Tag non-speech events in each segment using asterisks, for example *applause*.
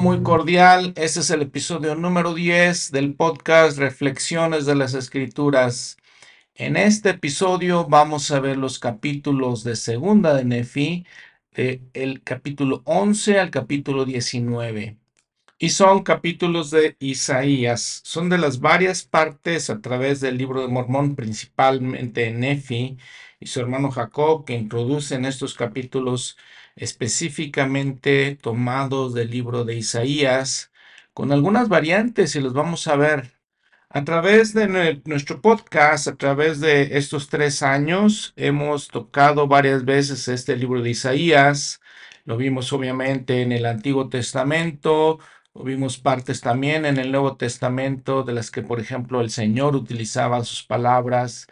Muy cordial. Este es el episodio número 10 del podcast Reflexiones de las Escrituras. En este episodio vamos a ver los capítulos de Segunda de Nefi, del capítulo 11 al capítulo 19. Y son capítulos de Isaías. Son de las varias partes a través del libro de Mormón, principalmente Nefi y su hermano Jacob, que introducen estos capítulos específicamente tomados del libro de Isaías, con algunas variantes y los vamos a ver. A través de nuestro podcast, a través de estos tres años, hemos tocado varias veces este libro de Isaías. Lo vimos obviamente en el Antiguo Testamento, Vimos partes también en el Nuevo Testamento de las que, por ejemplo, el Señor utilizaba sus palabras.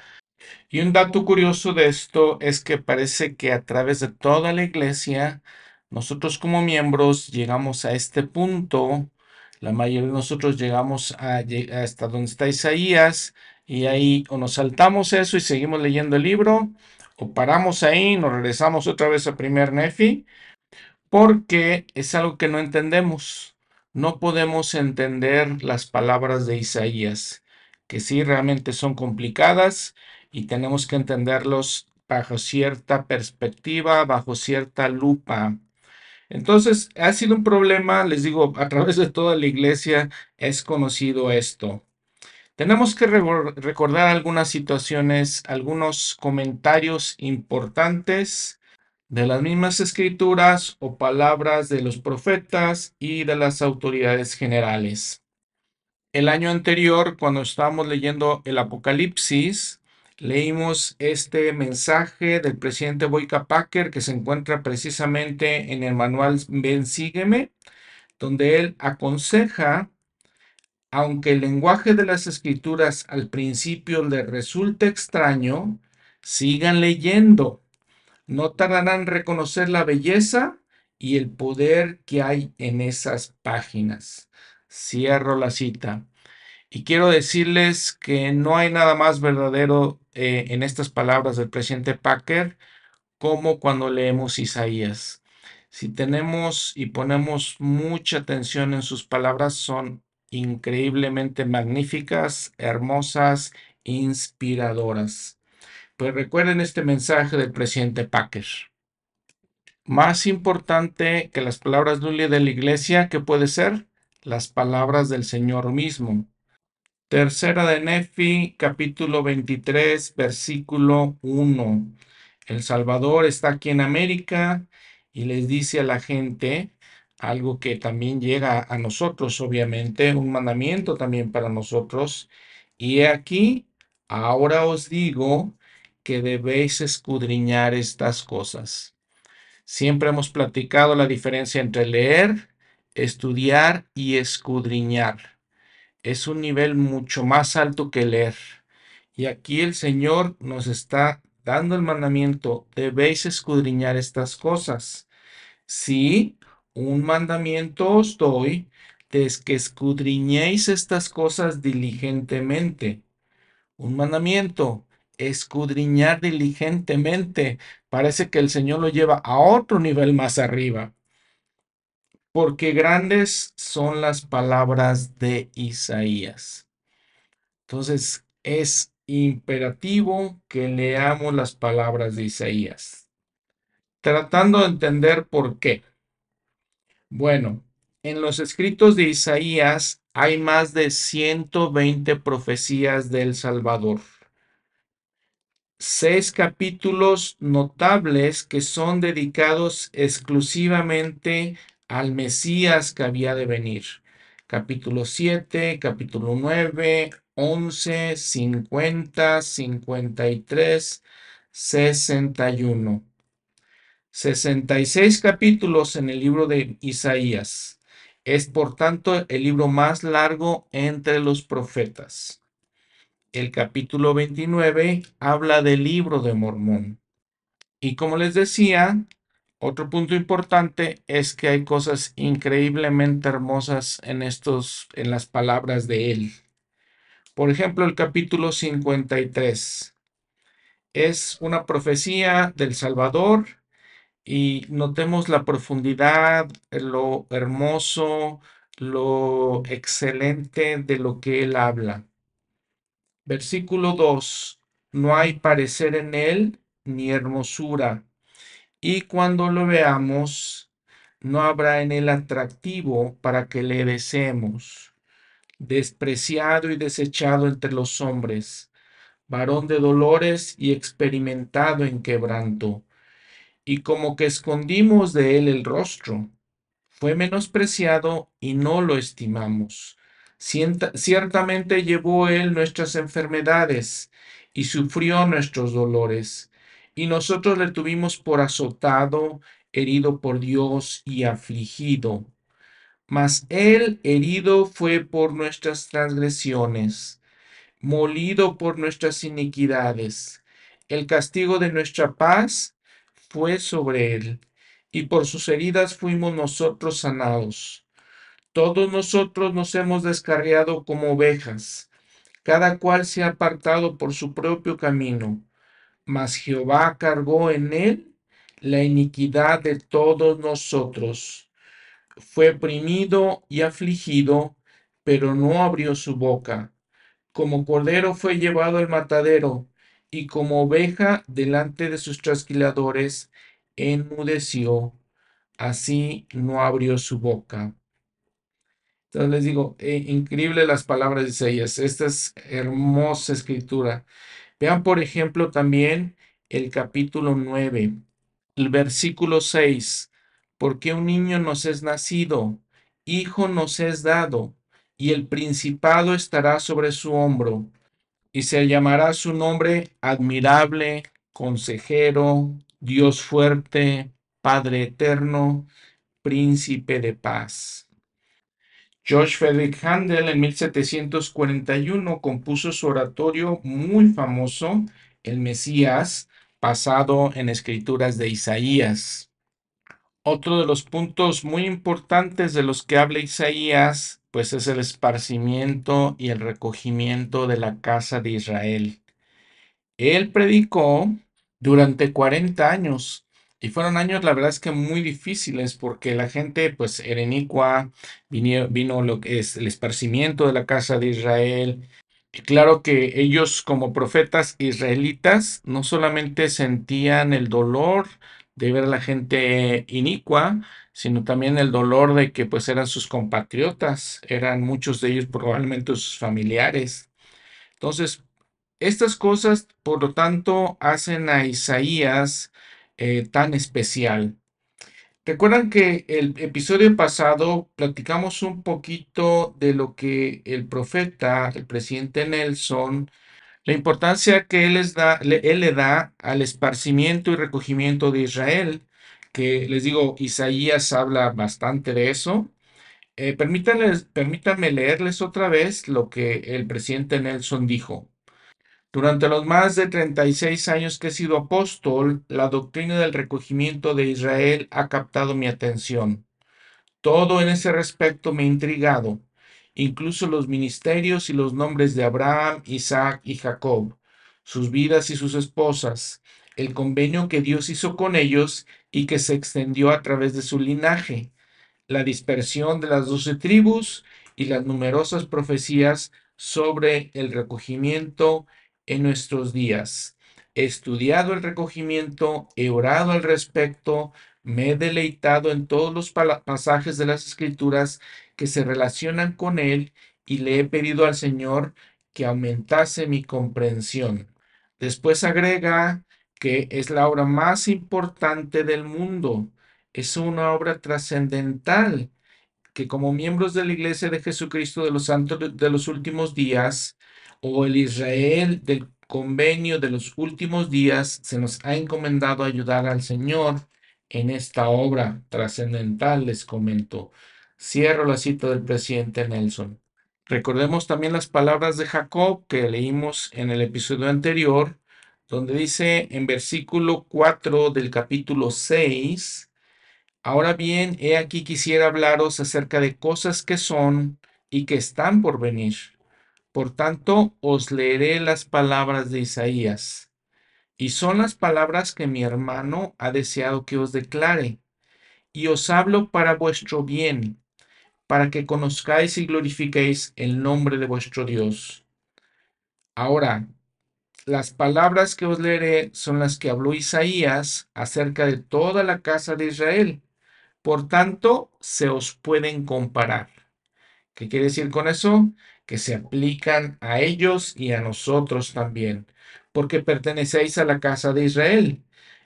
Y un dato curioso de esto es que parece que a través de toda la iglesia, nosotros como miembros llegamos a este punto. La mayoría de nosotros llegamos a, hasta donde está Isaías y ahí o nos saltamos eso y seguimos leyendo el libro o paramos ahí, nos regresamos otra vez a primer Nefi porque es algo que no entendemos no podemos entender las palabras de Isaías, que sí realmente son complicadas y tenemos que entenderlos bajo cierta perspectiva, bajo cierta lupa. Entonces, ha sido un problema, les digo, a través de toda la iglesia es conocido esto. Tenemos que recordar algunas situaciones, algunos comentarios importantes de las mismas escrituras o palabras de los profetas y de las autoridades generales. El año anterior, cuando estábamos leyendo el Apocalipsis, leímos este mensaje del presidente Boyka Packer que se encuentra precisamente en el manual Ven Sígueme, donde él aconseja, aunque el lenguaje de las escrituras al principio le resulte extraño, sigan leyendo no tardarán en reconocer la belleza y el poder que hay en esas páginas. Cierro la cita. Y quiero decirles que no hay nada más verdadero eh, en estas palabras del presidente Packer como cuando leemos Isaías. Si tenemos y ponemos mucha atención en sus palabras, son increíblemente magníficas, hermosas, inspiradoras. Pues recuerden este mensaje del presidente Packer. Más importante que las palabras de de la iglesia, ¿qué puede ser? Las palabras del Señor mismo. Tercera de Nefi, capítulo 23, versículo 1. El Salvador está aquí en América y les dice a la gente algo que también llega a nosotros, obviamente, un mandamiento también para nosotros. Y aquí, ahora os digo que debéis escudriñar estas cosas. Siempre hemos platicado la diferencia entre leer, estudiar y escudriñar. Es un nivel mucho más alto que leer. Y aquí el Señor nos está dando el mandamiento, debéis escudriñar estas cosas. Sí, un mandamiento os doy, es que escudriñéis estas cosas diligentemente. Un mandamiento, escudriñar diligentemente. Parece que el Señor lo lleva a otro nivel más arriba. Porque grandes son las palabras de Isaías. Entonces es imperativo que leamos las palabras de Isaías. Tratando de entender por qué. Bueno, en los escritos de Isaías hay más de 120 profecías del Salvador seis capítulos notables que son dedicados exclusivamente al Mesías que había de venir. Capítulo 7, capítulo 9, 11, 50, 53, 61. 66 capítulos en el libro de Isaías. Es por tanto el libro más largo entre los profetas el capítulo 29 habla del libro de Mormón. Y como les decía, otro punto importante es que hay cosas increíblemente hermosas en estos en las palabras de él. Por ejemplo, el capítulo 53 es una profecía del Salvador y notemos la profundidad, lo hermoso, lo excelente de lo que él habla. Versículo 2. No hay parecer en él ni hermosura, y cuando lo veamos, no habrá en él atractivo para que le deseemos. Despreciado y desechado entre los hombres, varón de dolores y experimentado en quebranto y como que escondimos de él el rostro. Fue menospreciado y no lo estimamos. ciertamente llevó él nuestras enfermedades y sufrió nuestros dolores, y nosotros le tuvimos por azotado, herido por Dios y afligido. Mas él herido fue por nuestras transgresiones, molido por nuestras iniquidades. El castigo de nuestra paz fue sobre él, y por sus heridas fuimos nosotros sanados. Todos nosotros nos hemos descarriado como ovejas, cada cual se ha apartado por su propio camino, mas Jehová cargó en él la iniquidad de todos nosotros. Fue oprimido y afligido, pero no abrió su boca. Como cordero fue llevado al matadero, y como oveja delante de sus trasquiladores, enmudeció, así no abrió su boca. Entonces les digo, eh, increíble las palabras de Isaías, esta es hermosa escritura. Vean, por ejemplo, también el capítulo 9, el versículo 6, porque un niño nos es nacido, hijo nos es dado, y el principado estará sobre su hombro y se llamará su nombre admirable, consejero, Dios fuerte, Padre eterno, príncipe de paz. George Frederick Handel en 1741 compuso su oratorio muy famoso, El Mesías, basado en escrituras de Isaías. Otro de los puntos muy importantes de los que habla Isaías pues es el esparcimiento y el recogimiento de la casa de Israel. Él predicó durante 40 años y fueron años, la verdad es que muy difíciles porque la gente pues era inicua, vino, lo que es el esparcimiento de la casa de Israel. Y claro que ellos como profetas israelitas no solamente sentían el dolor de ver a la gente inicua, sino también el dolor de que pues eran sus compatriotas, eran muchos de ellos probablemente sus familiares. Entonces, estas cosas, por lo tanto, hacen a Isaías eh, tan especial. Recuerdan que el episodio pasado platicamos un poquito de lo que el profeta, el presidente Nelson, la importancia que él, les da, él le da al esparcimiento y recogimiento de Israel, que les digo, Isaías habla bastante de eso. Eh, permítanme leerles otra vez lo que el presidente Nelson dijo. Durante los más de 36 años que he sido apóstol, la doctrina del recogimiento de Israel ha captado mi atención. Todo en ese respecto me ha intrigado incluso los ministerios y los nombres de Abraham, Isaac y Jacob, sus vidas y sus esposas, el convenio que Dios hizo con ellos y que se extendió a través de su linaje, la dispersión de las doce tribus y las numerosas profecías sobre el recogimiento en nuestros días. He estudiado el recogimiento, he orado al respecto, me he deleitado en todos los pasajes de las escrituras que se relacionan con él y le he pedido al Señor que aumentase mi comprensión. Después agrega que es la obra más importante del mundo. Es una obra trascendental que como miembros de la Iglesia de Jesucristo de los Santos de los últimos días o el Israel del convenio de los últimos días se nos ha encomendado ayudar al Señor en esta obra trascendental, les comento. Cierro la cita del presidente Nelson. Recordemos también las palabras de Jacob que leímos en el episodio anterior, donde dice en versículo 4 del capítulo 6, Ahora bien, he aquí quisiera hablaros acerca de cosas que son y que están por venir. Por tanto, os leeré las palabras de Isaías. Y son las palabras que mi hermano ha deseado que os declare. Y os hablo para vuestro bien, para que conozcáis y glorifiquéis el nombre de vuestro Dios. Ahora, las palabras que os leeré son las que habló Isaías acerca de toda la casa de Israel. Por tanto, se os pueden comparar. ¿Qué quiere decir con eso? Que se aplican a ellos y a nosotros también, porque pertenecéis a la casa de Israel.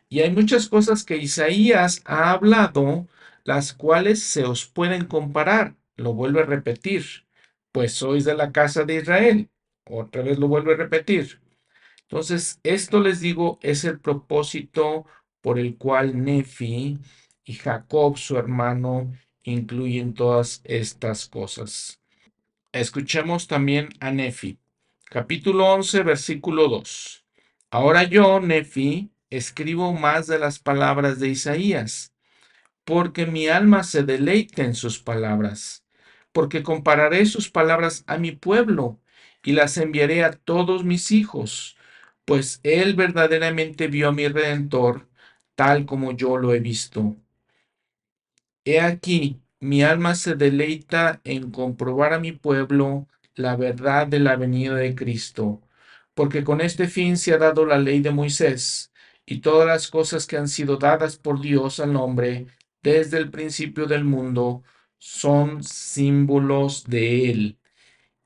Y hay muchas cosas que Isaías ha hablado, las cuales se os pueden comparar. Lo vuelvo a repetir, pues sois de la casa de Israel. Otra vez lo vuelvo a repetir. Entonces, esto les digo es el propósito por el cual Nefi y Jacob, su hermano, incluyen todas estas cosas. Escuchemos también a Nefi. Capítulo 11, versículo 2. Ahora yo, Nefi, escribo más de las palabras de Isaías, porque mi alma se deleita en sus palabras, porque compararé sus palabras a mi pueblo y las enviaré a todos mis hijos, pues él verdaderamente vio a mi redentor tal como yo lo he visto. He aquí, mi alma se deleita en comprobar a mi pueblo la verdad de la venida de Cristo, porque con este fin se ha dado la ley de Moisés y todas las cosas que han sido dadas por Dios al hombre desde el principio del mundo son símbolos de él.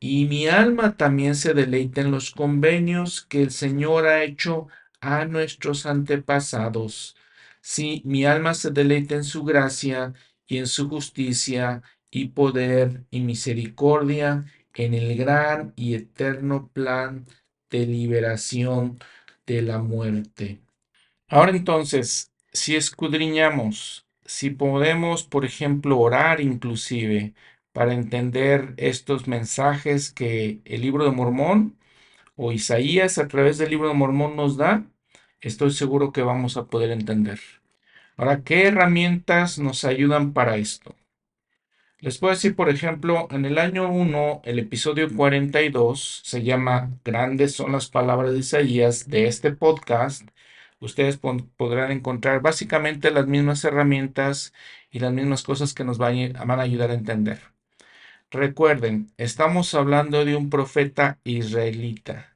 Y mi alma también se deleita en los convenios que el Señor ha hecho a nuestros antepasados. Sí, mi alma se deleita en su gracia y en su justicia y poder y misericordia en el gran y eterno plan de liberación de la muerte. Ahora entonces, si escudriñamos, si podemos, por ejemplo, orar inclusive para entender estos mensajes que el libro de Mormón o Isaías a través del libro de Mormón nos da, estoy seguro que vamos a poder entender. Ahora, ¿qué herramientas nos ayudan para esto? Les puedo decir, por ejemplo, en el año 1, el episodio 42 se llama Grandes son las palabras de Isaías de este podcast. Ustedes podrán encontrar básicamente las mismas herramientas y las mismas cosas que nos van a ayudar a entender. Recuerden, estamos hablando de un profeta israelita.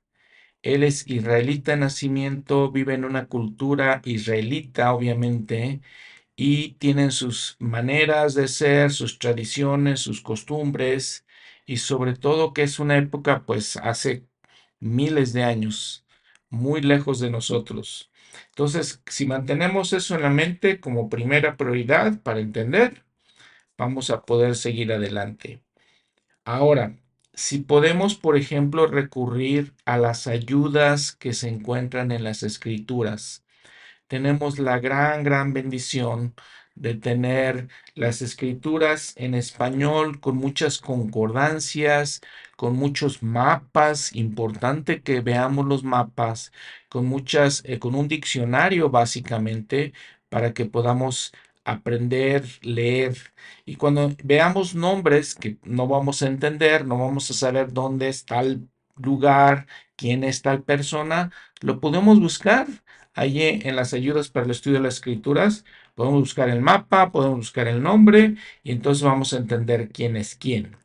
Él es israelita de nacimiento, vive en una cultura israelita, obviamente, y tienen sus maneras de ser, sus tradiciones, sus costumbres y sobre todo que es una época pues hace miles de años, muy lejos de nosotros. Entonces, si mantenemos eso en la mente como primera prioridad para entender, vamos a poder seguir adelante. Ahora, si podemos, por ejemplo, recurrir a las ayudas que se encuentran en las escrituras, tenemos la gran, gran bendición de tener las escrituras en español con muchas concordancias, con muchos mapas, importante que veamos los mapas, con muchas, eh, con un diccionario básicamente para que podamos aprender, leer. Y cuando veamos nombres que no vamos a entender, no vamos a saber dónde está el lugar, quién es tal persona, lo podemos buscar Allí en las ayudas para el estudio de las escrituras podemos buscar el mapa, podemos buscar el nombre y entonces vamos a entender quién es quién.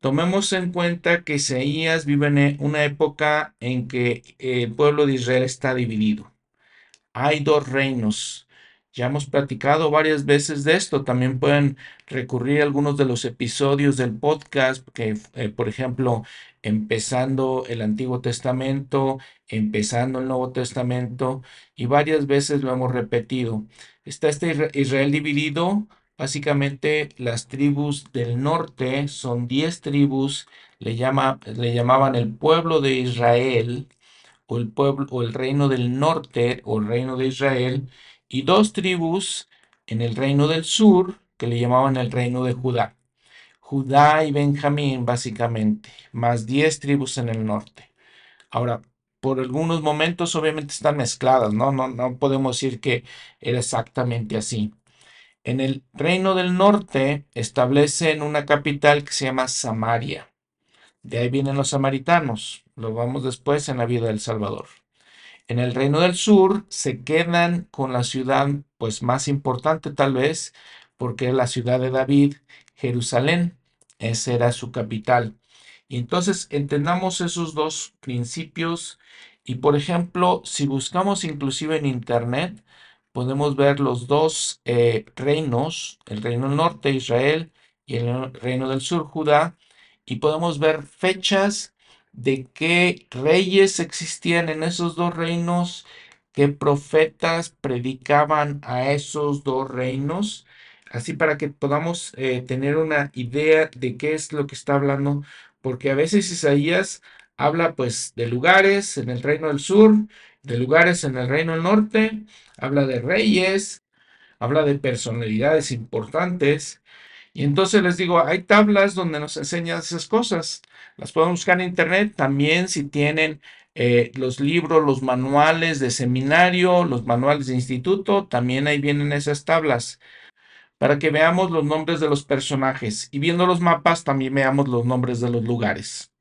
Tomemos en cuenta que Isaías vive en una época en que el pueblo de Israel está dividido. Hay dos reinos, ya hemos platicado varias veces de esto. También pueden recurrir a algunos de los episodios del podcast, que, eh, por ejemplo, empezando el Antiguo Testamento, empezando el Nuevo Testamento, y varias veces lo hemos repetido. Está este Israel dividido. Básicamente, las tribus del norte son 10 tribus, le, llama, le llamaban el pueblo de Israel, o el pueblo, o el reino del norte, o el reino de Israel, y dos tribus en el reino del sur que le llamaban el reino de Judá. Judá y Benjamín básicamente, más diez tribus en el norte. Ahora, por algunos momentos obviamente están mezcladas, ¿no? No, no podemos decir que era exactamente así. En el reino del norte establecen una capital que se llama Samaria. De ahí vienen los samaritanos. Lo vamos después en la vida del Salvador. En el reino del sur se quedan con la ciudad pues más importante tal vez, porque es la ciudad de David, Jerusalén. Esa era su capital. Y entonces entendamos esos dos principios y por ejemplo, si buscamos inclusive en internet, podemos ver los dos eh, reinos, el reino norte, Israel, y el reino del sur, Judá, y podemos ver fechas de qué reyes existían en esos dos reinos, qué profetas predicaban a esos dos reinos, así para que podamos eh, tener una idea de qué es lo que está hablando, porque a veces Isaías habla pues de lugares en el reino del sur, de lugares en el reino del norte, habla de reyes, habla de personalidades importantes, y entonces les digo, hay tablas donde nos enseñan esas cosas. Las pueden buscar en internet. También si tienen eh, los libros, los manuales de seminario, los manuales de instituto, también ahí vienen esas tablas para que veamos los nombres de los personajes. Y viendo los mapas, también veamos los nombres de los lugares.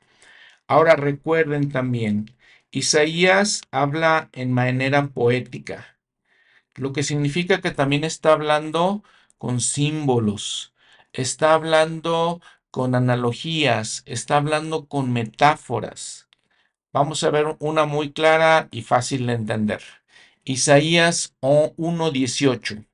Ahora recuerden también, Isaías habla en manera poética, lo que significa que también está hablando con símbolos está hablando con analogías, está hablando con metáforas. Vamos a ver una muy clara y fácil de entender. Isaías 1.18.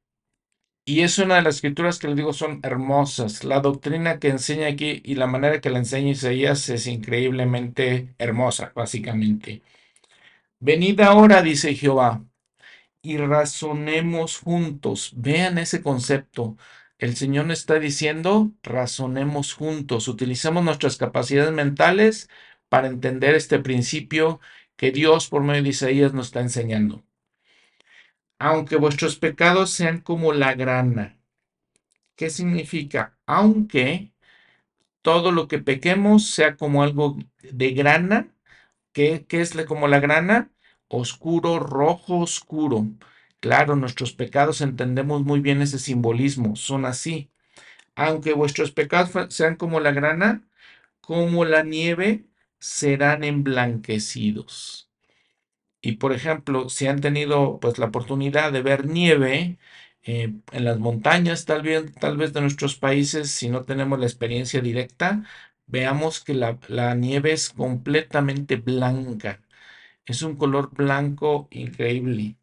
Y es una de las escrituras que les digo son hermosas. La doctrina que enseña aquí y la manera que la enseña Isaías es increíblemente hermosa, básicamente. Venid ahora, dice Jehová, y razonemos juntos. Vean ese concepto. El Señor nos está diciendo, razonemos juntos, utilicemos nuestras capacidades mentales para entender este principio que Dios por medio de Isaías nos está enseñando. Aunque vuestros pecados sean como la grana. ¿Qué significa? Aunque todo lo que pequemos sea como algo de grana, ¿qué, qué es como la grana? Oscuro, rojo, oscuro. Claro, nuestros pecados entendemos muy bien ese simbolismo, son así. Aunque vuestros pecados sean como la grana, como la nieve, serán emblanquecidos. Y por ejemplo, si han tenido pues la oportunidad de ver nieve eh, en las montañas, tal vez, de nuestros países, si no tenemos la experiencia directa, veamos que la nieve es completamente blanca. Es un color blanco increíble.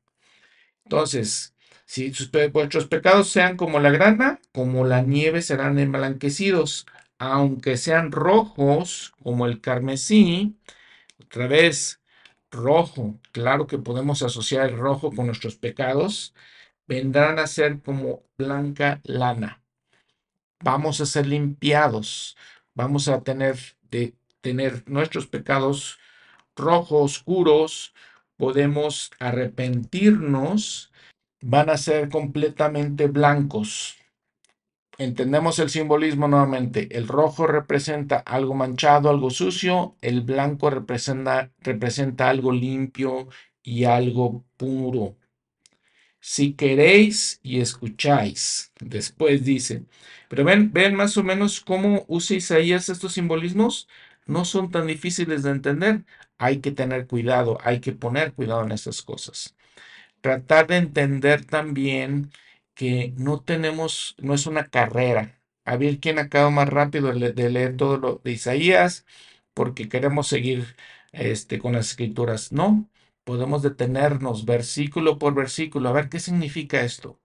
Entonces, si vuestros pecados sean como la grana, como la nieve serán emblanquecidos, aunque sean rojos como el carmesí, otra vez, rojo, claro que podemos asociar el rojo con nuestros pecados, vendrán a ser como blanca lana. Vamos a ser limpiados, vamos a tener de tener nuestros pecados rojos, oscuros, podemos arrepentirnos, van a ser completamente blancos. Entendemos el simbolismo nuevamente. El rojo representa algo manchado, algo sucio. El blanco representa, representa algo limpio y algo puro. Si queréis y escucháis, después dice, pero ven, ven más o menos cómo usa Isaías estos simbolismos no son tan difíciles de entender. Hay que tener cuidado, hay que poner cuidado en estas cosas. Tratar de entender también que no tenemos, no es una carrera. A ver quién acaba más rápido de leer todo lo de Isaías, porque queremos seguir este, con las escrituras. No, podemos detenernos versículo por versículo, a ver qué significa esto.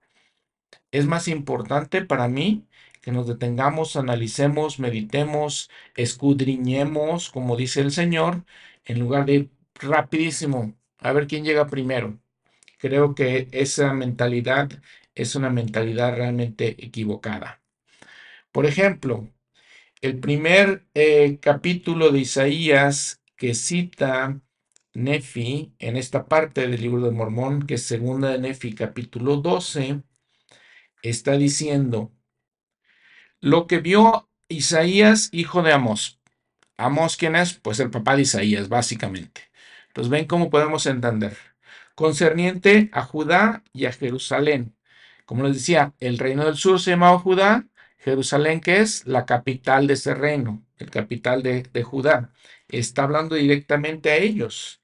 Es más importante para mí que nos detengamos, analicemos, meditemos, escudriñemos, como dice el Señor, en lugar de ir rapidísimo a ver quién llega primero. Creo que esa mentalidad es una mentalidad realmente equivocada. Por ejemplo, el primer eh, capítulo de Isaías que cita Nefi en esta parte del libro de Mormón, que es segunda de Nefi capítulo 12, está diciendo, lo que vio Isaías, hijo de Amós. Amós, ¿quién es? Pues el papá de Isaías, básicamente. Entonces, ven cómo podemos entender. Concerniente a Judá y a Jerusalén. Como les decía, el reino del sur se llamaba Judá, Jerusalén, que es la capital de ese reino, el capital de, de Judá. Está hablando directamente a ellos.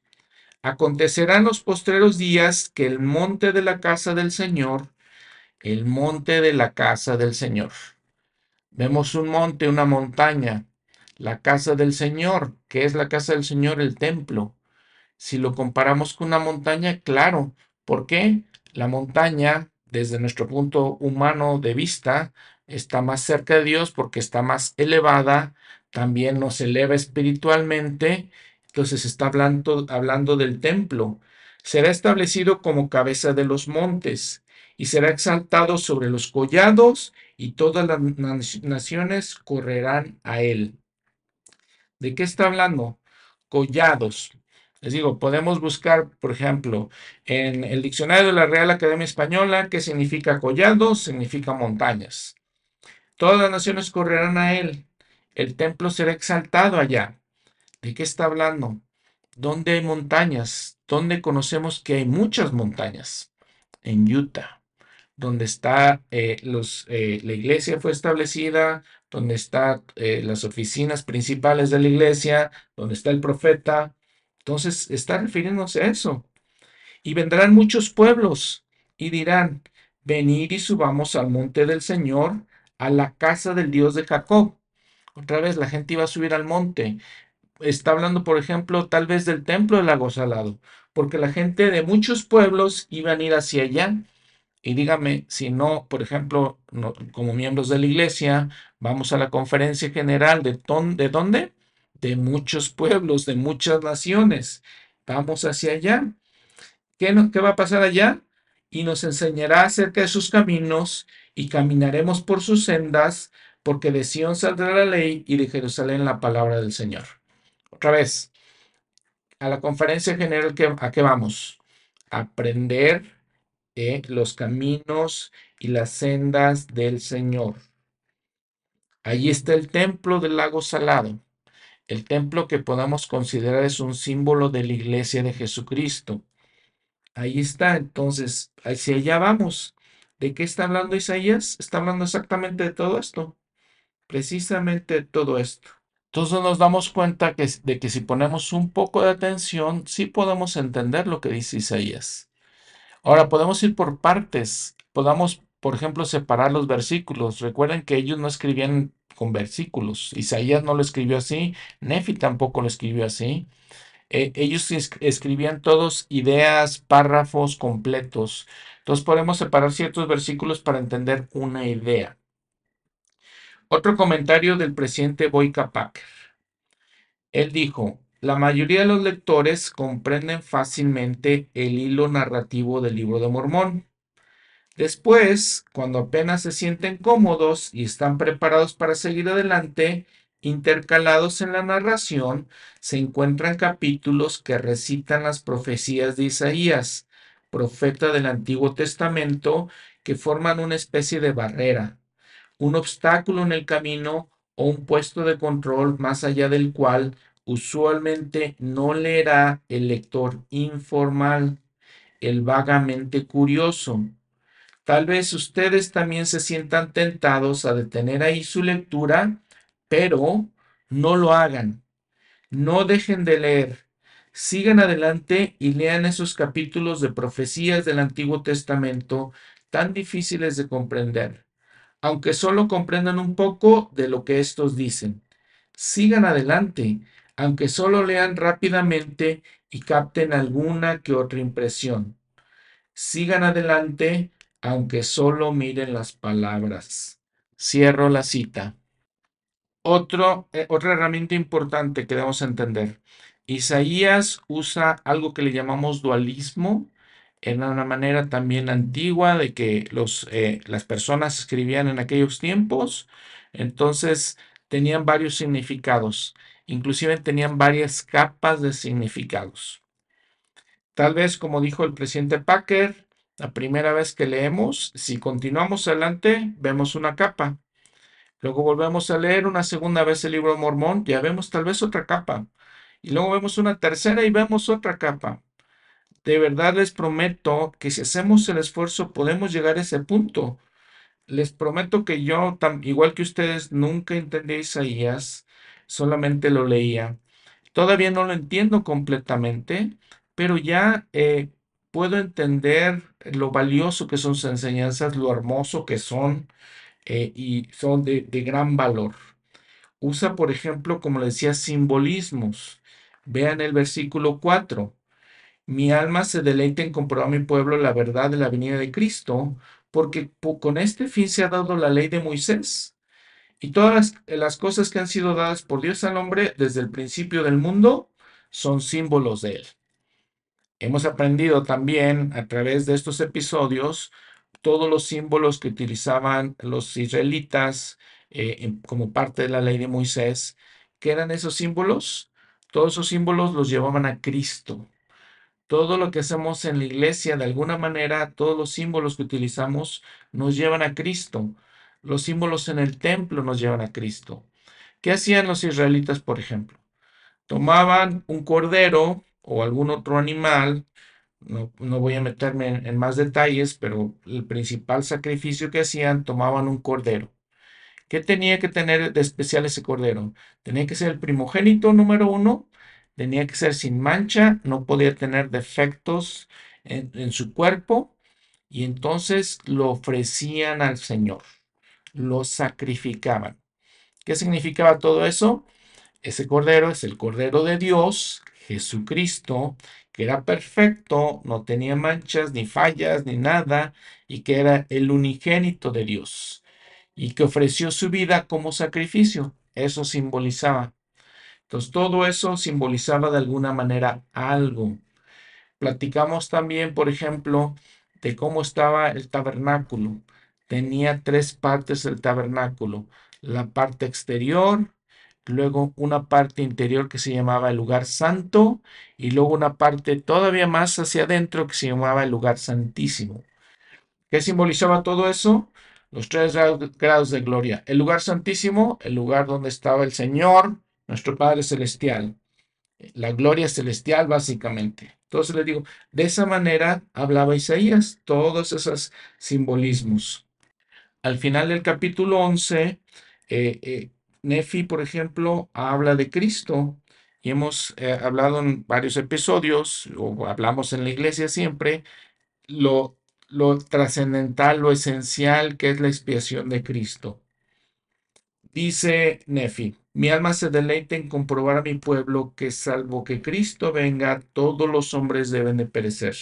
Acontecerá en los postreros días que el monte de la casa del Señor, el monte de la casa del Señor. Vemos un monte, una montaña, la casa del Señor. ¿Qué es la casa del Señor? El templo. Si lo comparamos con una montaña, claro. ¿Por qué? La montaña, desde nuestro punto humano de vista, está más cerca de Dios porque está más elevada, también nos eleva espiritualmente. Entonces está hablando, hablando del templo. Será establecido como cabeza de los montes y será exaltado sobre los collados y todas las naciones correrán a él. ¿De qué está hablando? Collados. Les digo, podemos buscar, por ejemplo, en el diccionario de la Real Academia Española, ¿qué significa collados? Significa montañas. Todas las naciones correrán a él. El templo será exaltado allá. ¿De qué está hablando? ¿Dónde hay montañas? ¿Dónde conocemos que hay muchas montañas? En Utah, donde está eh, eh, la iglesia fue establecida, donde están eh, las oficinas principales de la iglesia, donde está el profeta. Entonces está refiriéndose a eso. Y vendrán muchos pueblos y dirán, venid y subamos al monte del Señor, a la casa del Dios de Jacob. Otra vez la gente iba a subir al monte. Está hablando, por ejemplo, tal vez del templo del lago salado, porque la gente de muchos pueblos iban a ir hacia allá. Y dígame, si no, por ejemplo, como miembros de la iglesia, vamos a la conferencia general de, ¿de dónde? De muchos pueblos, de muchas naciones. Vamos hacia allá. ¿Qué, ¿Qué va a pasar allá? Y nos enseñará acerca de sus caminos y caminaremos por sus sendas, porque de Sión saldrá la ley y de Jerusalén la palabra del Señor. Otra vez, a la conferencia general, ¿a qué vamos? Aprender los caminos y las sendas del Señor. Allí está el templo del lago salado. El templo que podamos considerar es un símbolo de la iglesia de Jesucristo. Ahí está, entonces, hacia allá vamos. ¿De qué está hablando Isaías? Está hablando exactamente de todo esto. Precisamente de todo esto. Entonces nos damos cuenta de que si ponemos un poco de atención, sí podemos entender lo que dice Isaías. Ahora podemos ir por partes. Podamos, por ejemplo, separar los versículos. Recuerden que ellos no escribían con versículos. Isaías no lo escribió así. Nefi tampoco lo escribió así. Eh, ellos escribían todos ideas, párrafos completos. Entonces podemos separar ciertos versículos para entender una idea. Otro comentario del presidente Boyka Packer. Él dijo, la mayoría de los lectores comprenden fácilmente el hilo narrativo del libro de Mormón. Después, cuando apenas se sienten cómodos y están preparados para seguir adelante, intercalados en la narración, se encuentran capítulos que recitan las profecías de Isaías, profeta del Antiguo Testamento, que forman una especie de barrera, un obstáculo en el camino o un puesto de control más allá del cual usualmente no leerá el lector informal, el vagamente curioso. Tal vez ustedes también se sientan tentados a detener ahí su lectura, pero no lo hagan. No dejen de leer sigan adelante y lean esos capítulos de profecías del Antiguo Testamento tan difíciles de comprender, aunque solo comprendan un poco de lo que estos dicen. Sigan adelante, aunque solo lean rápidamente y capten alguna que otra impresión. Sigan adelante, aunque solo miren las palabras. Cierro la cita. Otro, eh, otra herramienta importante que debemos entender. Isaías usa algo que le llamamos dualismo. Era una manera también antigua de que eh, las personas escribían en aquellos tiempos. Entonces tenían varios significados. Inclusive tenían varias capas de significados. Tal vez, como dijo el presidente Packer, la primera vez que leemos, si continuamos adelante, vemos una capa. Luego volvemos a leer una segunda vez el libro Mormón, ya vemos tal vez otra capa y luego vemos una tercera y vemos otra capa. De verdad les prometo que si hacemos el esfuerzo podemos llegar a ese punto. Les prometo que yo, igual que ustedes, nunca entendí Isaías, solamente lo leía. Todavía no lo entiendo completamente, pero ya eh, puedo entender lo valioso que son sus enseñanzas, lo hermoso que son eh, y son de, de gran valor. Usa, por ejemplo, como le decía, simbolismos. Vean el versículo 4. Mi alma se deleita en comprobar a mi pueblo la verdad de la venida de Cristo, porque con este fin se ha dado la ley de Moisés. Y todas las, cosas que han sido dadas por Dios al hombre desde el principio del mundo son símbolos de él. Hemos aprendido también a través de estos episodios todos los símbolos que utilizaban los israelitas eh, como parte de la ley de Moisés. ¿Qué eran esos símbolos? Todos esos símbolos los llevaban a Cristo. Todo lo que hacemos en la iglesia, de alguna manera, todos los símbolos que utilizamos nos llevan a Cristo. Los símbolos en el templo nos llevan a Cristo. ¿Qué hacían los israelitas, por ejemplo? Tomaban un cordero o algún otro animal, no, voy a meterme en más detalles, pero el principal sacrificio que hacían, tomaban un cordero. ¿Qué tenía que tener de especial ese cordero? Tenía que ser el primogénito número uno, tenía que ser sin mancha, no podía tener defectos en, su cuerpo y entonces lo ofrecían al Señor, lo sacrificaban. ¿Qué significaba todo eso? Ese cordero es el cordero de Dios, Jesucristo, que era perfecto, no tenía manchas, ni fallas, ni nada, y que era el unigénito de Dios y que ofreció su vida como sacrificio. Eso simbolizaba. Entonces, todo eso simbolizaba de alguna manera algo. Platicamos también, por ejemplo, de cómo estaba el tabernáculo. Tenía tres partes el tabernáculo. La parte exterior, luego una parte interior que se llamaba el lugar santo y luego una parte todavía más hacia adentro que se llamaba el lugar santísimo. ¿Qué simbolizaba todo eso? los tres grados de gloria. El lugar santísimo, el lugar donde estaba el Señor, nuestro Padre Celestial. La gloria celestial, básicamente. Entonces le digo, de esa manera hablaba Isaías, todos esos simbolismos. Al final del capítulo 11, eh, eh, Nefi, por ejemplo, habla de Cristo y hemos eh, hablado en varios episodios, o hablamos en la iglesia siempre, lo lo trascendental, lo esencial que es la expiación de Cristo. Dice Nefi, mi alma se deleita en comprobar a mi pueblo que salvo que Cristo venga, todos los hombres deben de perecer.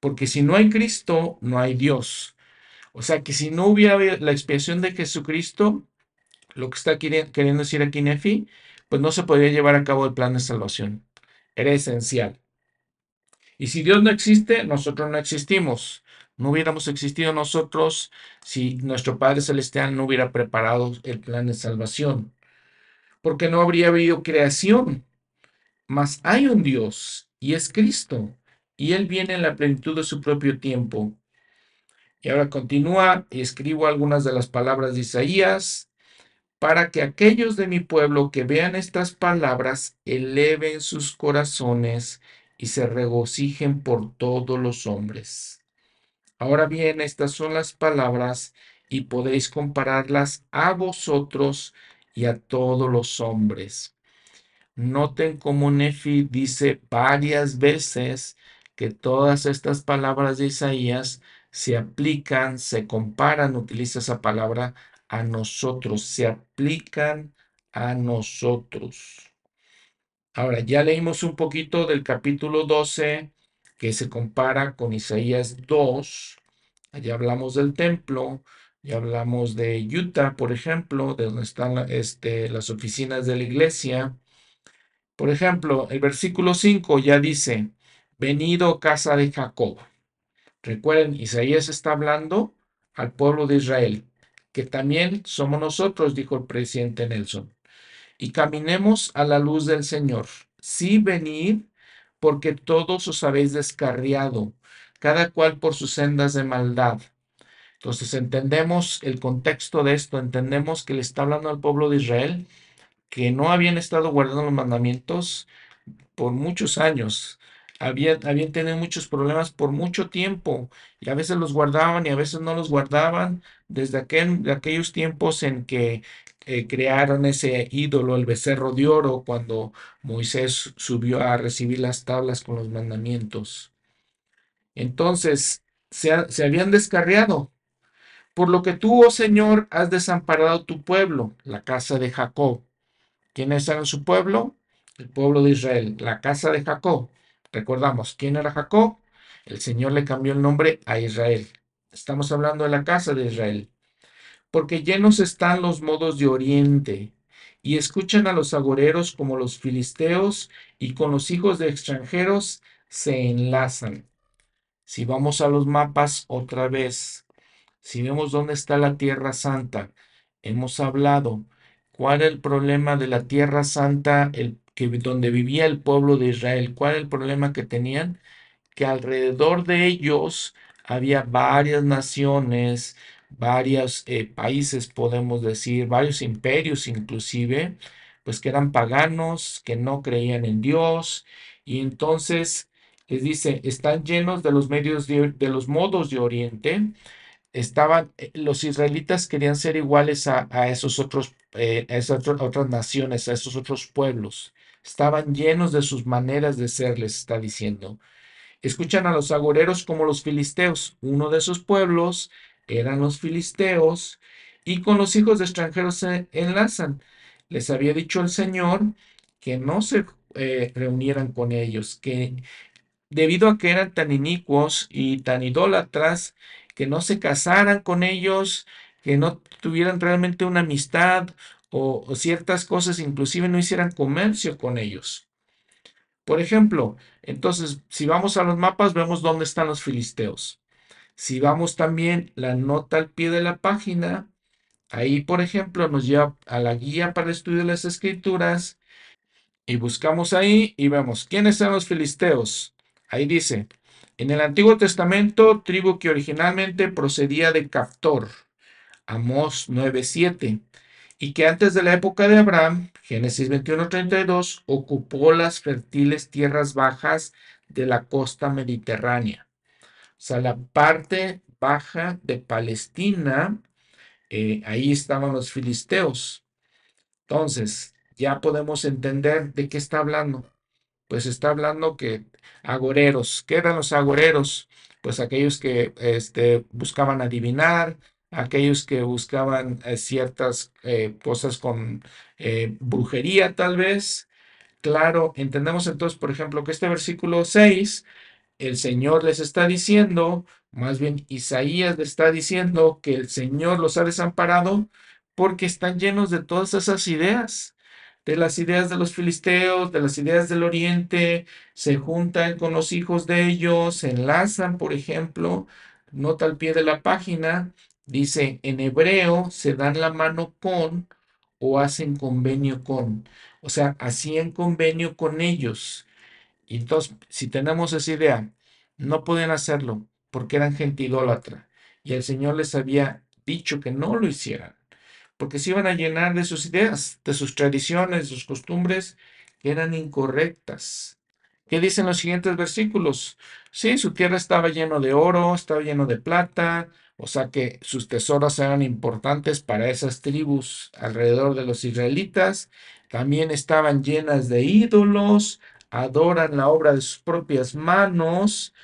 Porque si no hay Cristo, no hay Dios. O sea que si no hubiera la expiación de Jesucristo, lo que está queriendo decir aquí Nefi, pues no se podría llevar a cabo el plan de salvación. Era esencial. Y si Dios no existe, nosotros no existimos. No hubiéramos existido nosotros si nuestro Padre Celestial no hubiera preparado el plan de salvación. Porque no habría habido creación. Mas hay un Dios y es Cristo. Y Él viene en la plenitud de su propio tiempo. Y ahora continúa y escribo algunas de las palabras de Isaías para que aquellos de mi pueblo que vean estas palabras eleven sus corazones y se regocijen por todos los hombres. Ahora bien, estas son las palabras y podéis compararlas a vosotros y a todos los hombres. Noten cómo Nefi dice varias veces que todas estas palabras de Isaías se aplican, se comparan, utiliza esa palabra a nosotros, se aplican a nosotros. Ahora, ya leímos un poquito del capítulo 12 que se compara con Isaías 2. Allá hablamos del templo, ya hablamos de Utah, por ejemplo, de donde están este, las oficinas de la iglesia. Por ejemplo, el versículo 5 ya dice, venido casa de Jacob. Recuerden, Isaías está hablando al pueblo de Israel, que también somos nosotros, dijo el presidente Nelson. Y caminemos a la luz del Señor. Sí, venid porque todos os habéis descarriado, cada cual por sus sendas de maldad. Entonces entendemos el contexto de esto, entendemos que le está hablando al pueblo de Israel que no habían estado guardando los mandamientos por muchos años, habían, habían tenido muchos problemas por mucho tiempo y a veces los guardaban y a veces no los guardaban desde aquel, aquellos tiempos en que eh, crearon ese ídolo, el becerro de oro, cuando Moisés subió a recibir las tablas con los mandamientos. Entonces, se, se habían descarriado. Por lo que tú, oh Señor, has desamparado tu pueblo, la casa de Jacob. ¿Quiénes eran su pueblo? El pueblo de Israel, la casa de Jacob. Recordamos, ¿quién era Jacob? El Señor le cambió el nombre a Israel. Estamos hablando de la casa de Israel. Porque llenos están los modos de oriente, y escuchan a los agoreros como los filisteos, y con los hijos de extranjeros se enlazan. Si vamos a los mapas otra vez, si vemos dónde está la Tierra Santa, hemos hablado cuál es el problema de la Tierra Santa, el, donde vivía el pueblo de Israel, cuál es el problema que tenían, que alrededor de ellos había varias naciones, varios eh, países, podemos decir, varios imperios inclusive, pues que eran paganos, que no creían en Dios, y entonces les dice, están llenos de los medios de, los modos de Oriente. Estaban, eh, los israelitas querían ser iguales a, esos otros, eh, a esas otras naciones, a esos otros pueblos. Estaban llenos de sus maneras de ser, les está diciendo. Escuchan a los agoreros como los filisteos. Uno de esos pueblos eran los filisteos y con los hijos de extranjeros se enlazan. Les había dicho el Señor que no se eh, reunieran con ellos, que debido a que eran tan inicuos y tan idólatras, que no se casaran con ellos, que no tuvieran realmente una amistad o, ciertas cosas, inclusive no hicieran comercio con ellos. Por ejemplo, entonces, si vamos a los mapas, vemos dónde están los filisteos. Si vamos también la nota al pie de la página, ahí, por ejemplo, nos lleva a la guía para el estudio de las escrituras y buscamos ahí y vemos quiénes son los filisteos. Ahí dice, en el Antiguo Testamento, tribu que originalmente procedía de Captor, Amós 9:7, y que antes de la época de Abraham, Génesis 21:32, ocupó las fértiles tierras bajas de la costa mediterránea. O sea, la parte baja de Palestina, eh, ahí estaban los filisteos. Entonces, ya podemos entender de qué está hablando pues está hablando que agoreros, ¿qué eran los agoreros? Pues aquellos que este, buscaban adivinar, aquellos que buscaban eh, ciertas eh, cosas con eh, brujería tal vez. Claro, entendemos entonces, por ejemplo, que este versículo 6, el Señor les está diciendo, más bien Isaías le está diciendo que el Señor los ha desamparado porque están llenos de todas esas ideas de las ideas de los filisteos, de las ideas del oriente, se juntan con los hijos de ellos, se enlazan, por ejemplo, nota al pie de la página, dice en hebreo se dan la mano con o hacen convenio con, o sea, hacían convenio con ellos. Y entonces, si tenemos esa idea, no pueden hacerlo porque eran gente idólatra y el Señor les había dicho que no lo hicieran porque se iban a llenar de sus ideas, de sus tradiciones, de sus costumbres que eran incorrectas. ¿Qué dicen los siguientes versículos? Sí, su tierra estaba lleno de oro, estaba lleno de plata, o sea que sus tesoros eran importantes para esas tribus alrededor de los israelitas. También estaban llenas de ídolos, adoran la obra de sus propias manos,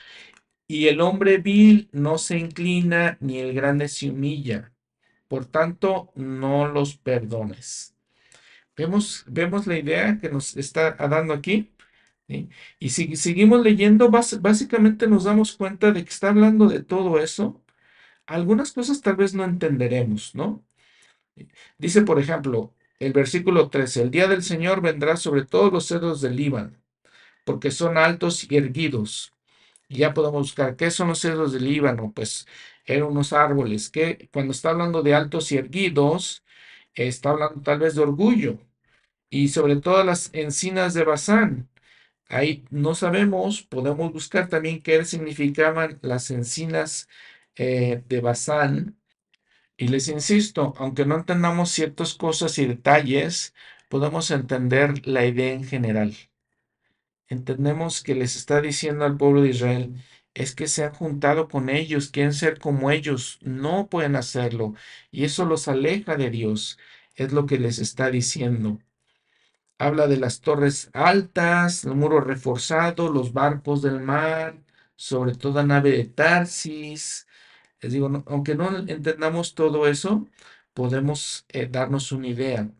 y el hombre vil no se inclina ni el grande se humilla. Por tanto, no los perdones. Vemos, vemos la idea que nos está dando aquí. Y si seguimos leyendo, básicamente nos damos cuenta de que está hablando de todo eso. Algunas cosas tal vez no entenderemos, ¿no? Dice, por ejemplo, el versículo 13, el día del Señor vendrá sobre todos los cedros del Líbano, porque son altos y erguidos. Y ya podemos buscar, ¿qué son los cedros del Líbano? Pues eran unos árboles que cuando está hablando de altos y erguidos, está hablando tal vez de orgullo y sobre todo las encinas de Bazán. Ahí no sabemos, podemos buscar también qué significaban las encinas eh, de Bazán. Y les insisto, aunque no entendamos ciertas cosas y detalles, podemos entender la idea en general. Entendemos que les está diciendo al pueblo de Israel, es que se han juntado con ellos, quieren ser como ellos, no pueden hacerlo y eso los aleja de Dios. es lo que les está diciendo. Habla de las torres altas, el muro reforzado, los barcos del mar, sobre toda nave de Tarsis. Les digo, aunque no entendamos todo eso, podemos eh, darnos una idea.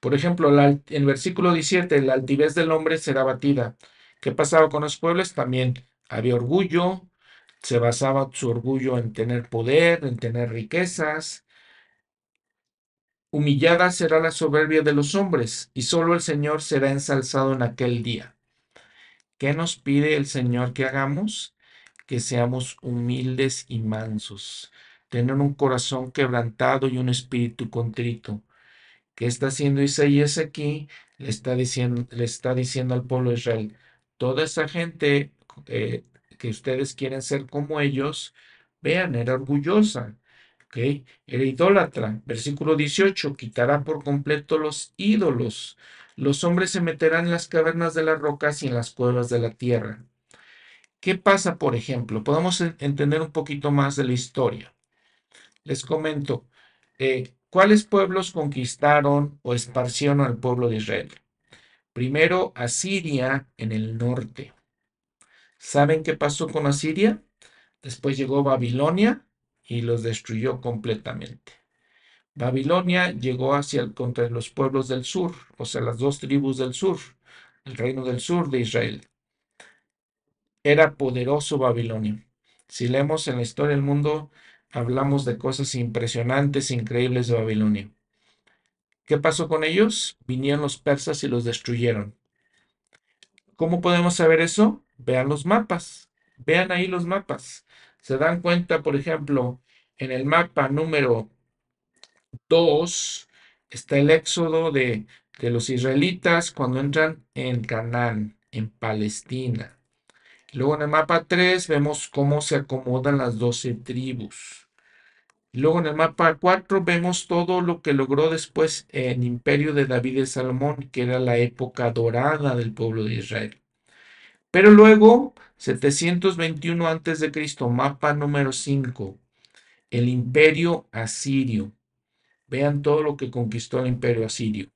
Por ejemplo, en el versículo 17, la altivez del hombre será batida. ¿Qué pasaba con los pueblos? También había orgullo, se basaba su orgullo en tener poder, en tener riquezas. Humillada será la soberbia de los hombres, y solo el Señor será ensalzado en aquel día. ¿Qué nos pide el Señor que hagamos? Que seamos humildes y mansos, tener un corazón quebrantado y un espíritu contrito. ¿Qué está haciendo Isaías aquí? Le está diciendo, le está diciendo al pueblo de Israel, toda esa gente eh, que ustedes quieren ser como ellos, vean, era orgullosa, ¿ok? Era idólatra. Versículo 18, quitará por completo los ídolos. Los hombres se meterán en las cavernas de las rocas y en las cuevas de la tierra. ¿Qué pasa, por ejemplo? Podemos entender un poquito más de la historia. Les comento, eh, ¿cuáles pueblos conquistaron o esparcieron al pueblo de Israel? Primero, Asiria en el norte. ¿Saben qué pasó con Asiria? Después llegó Babilonia y los destruyó completamente. Babilonia llegó hacia contra los pueblos del sur, o sea, las dos tribus del sur, el reino del sur de Israel. Era poderoso Babilonia. Si leemos en la historia del mundo, hablamos de cosas impresionantes, increíbles de Babilonia. ¿Qué pasó con ellos? Vinieron los persas y los destruyeron. ¿Cómo podemos saber eso? Vean los mapas. Vean ahí los mapas. Se dan cuenta, por ejemplo, en el mapa número 2 está el éxodo de, los israelitas cuando entran en Canaán, en Palestina. Luego en el mapa 3 vemos cómo se acomodan las 12 tribus. Luego en el mapa 4 vemos todo lo que logró después el imperio de David y Salomón, que era la época dorada del pueblo de Israel. Pero luego, 721 a.C., mapa número 5, el imperio asirio. Vean todo lo que conquistó el imperio asirio.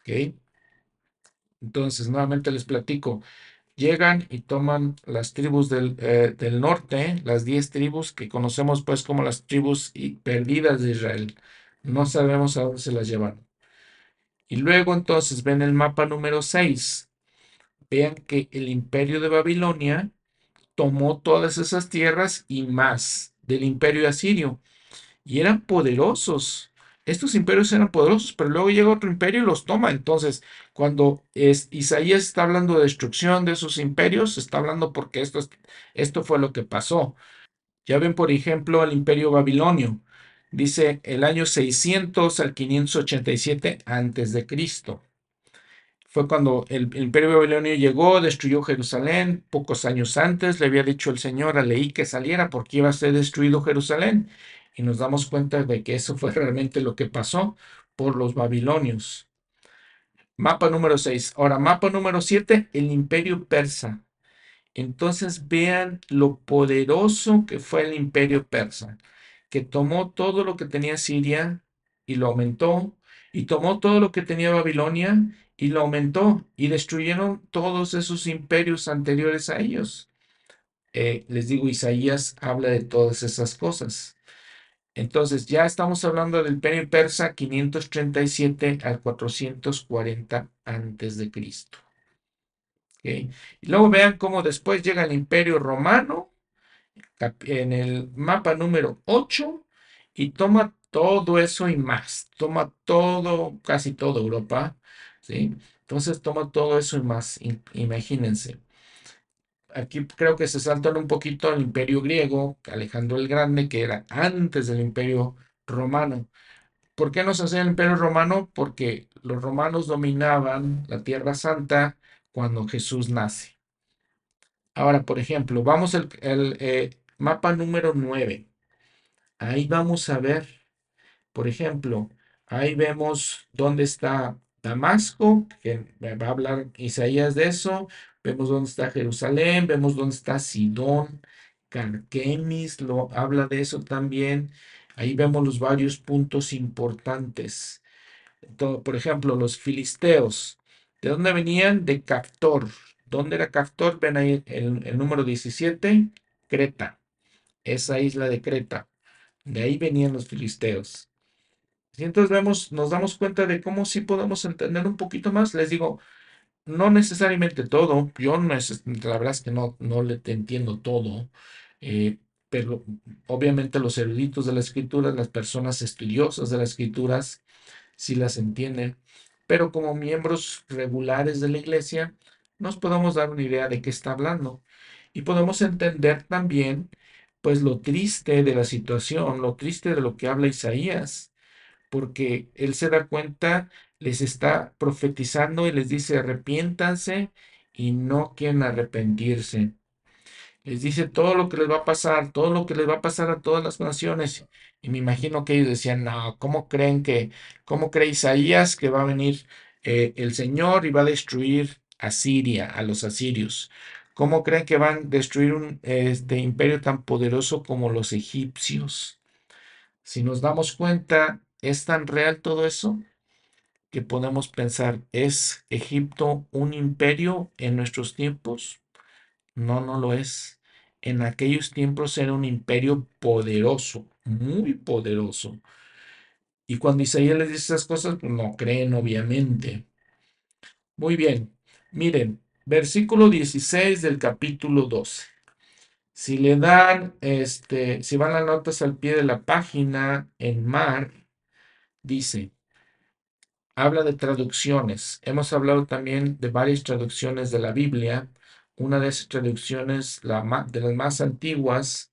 ¿Ok? Entonces, nuevamente les platico. Llegan y toman las tribus del, eh, del norte, las 10 tribus que conocemos pues como las tribus perdidas de Israel. No sabemos a dónde se las llevan. Y luego entonces ven el mapa número 6. Vean que el imperio de Babilonia tomó todas esas tierras y más del imperio asirio. Y eran poderosos estos imperios eran poderosos, pero luego llega otro imperio y los toma. Entonces, cuando Isaías está hablando de destrucción de esos imperios, está hablando porque esto, esto fue lo que pasó. Ya ven, por ejemplo, el imperio babilonio. Dice el año 600 al 587 antes de Cristo fue cuando el, imperio babilonio llegó, destruyó Jerusalén. Pocos años antes le había dicho el Señor a Leí que saliera porque iba a ser destruido Jerusalén. Y nos damos cuenta de que eso fue *laughs* realmente lo que pasó por los babilonios. Mapa número 6. Ahora, mapa número 7, el imperio persa. Entonces vean lo poderoso que fue el imperio persa, que tomó todo lo que tenía Siria y lo aumentó, y tomó todo lo que tenía Babilonia y lo aumentó y destruyeron todos esos imperios anteriores a ellos. Eh, les digo, Isaías habla de todas esas cosas. Entonces, ya estamos hablando del imperio persa 537 al 440 antes de Cristo. Y luego vean cómo después llega el imperio romano en el mapa número 8 y toma todo eso y más. Toma todo, casi toda Europa ¿sí? Entonces toma todo eso y más, imagínense. Aquí creo que se saltan un poquito al imperio griego, Alejandro el Grande, que era antes del imperio romano. ¿Por qué no se hace el imperio romano? Porque los romanos dominaban la Tierra Santa cuando Jesús nace. Ahora, por ejemplo, vamos al eh, mapa número 9. Ahí vamos a ver, por ejemplo, ahí vemos dónde está Damasco, que va a hablar Isaías de eso. Vemos dónde está Jerusalén, vemos dónde está Sidón, Carquemis, lo habla de eso también. Ahí vemos los varios puntos importantes. por ejemplo, los filisteos. ¿De dónde venían? De Cactor. ¿Dónde era Cactor? Ven ahí el, el número 17, Creta. Esa isla de Creta. De ahí venían los filisteos. Y entonces vemos, nos damos cuenta de cómo sí podemos entender un poquito más. Les digo, no necesariamente todo. Yo no es, la verdad es que no, no le entiendo todo. Eh, pero obviamente los eruditos de la escritura, las personas estudiosas de las escrituras, sí las entienden. Pero como miembros regulares de la iglesia, nos podemos dar una idea de qué está hablando. Y podemos entender también, pues, lo triste de la situación, lo triste de lo que habla Isaías porque él se da cuenta, les está profetizando y les dice arrepiéntanse y no quieren arrepentirse. Les dice todo lo que les va a pasar, todo lo que les va a pasar a todas las naciones. Y me imagino que ellos decían, no, ¿cómo creen que, cómo cree Isaías que va a venir eh, el Señor y va a destruir a Siria, a los asirios? ¿Cómo creen que van a destruir un este, imperio tan poderoso como los egipcios? Si nos damos cuenta, es tan real todo eso que podemos pensar, ¿es Egipto un imperio en nuestros tiempos? No, no lo es. En aquellos tiempos era un imperio poderoso, muy poderoso. Y cuando Isaías les dice esas cosas, pues no creen, obviamente. Muy bien, miren, versículo 16 del capítulo 12. Si le dan, este, si van las notas al pie de la página en mar, dice, habla de traducciones. Hemos hablado también de varias traducciones de la Biblia. Una de esas traducciones, la de las más antiguas,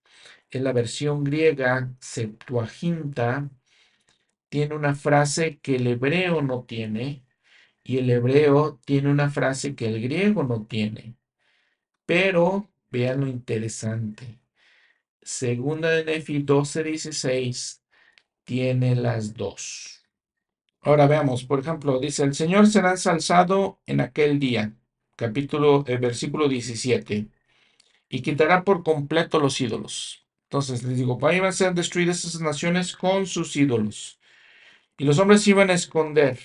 es la versión griega Septuaginta. Tiene una frase que el hebreo no tiene y el hebreo tiene una frase que el griego no tiene. Pero vean lo interesante. Segunda de Nefi 12:16 tiene las dos. Ahora veamos, por ejemplo, dice, el Señor será ensalzado en aquel día, capítulo, eh, versículo 17, y quitará por completo los ídolos. Entonces les digo, van a ser destruidas esas naciones con sus ídolos. Y los hombres iban a esconder.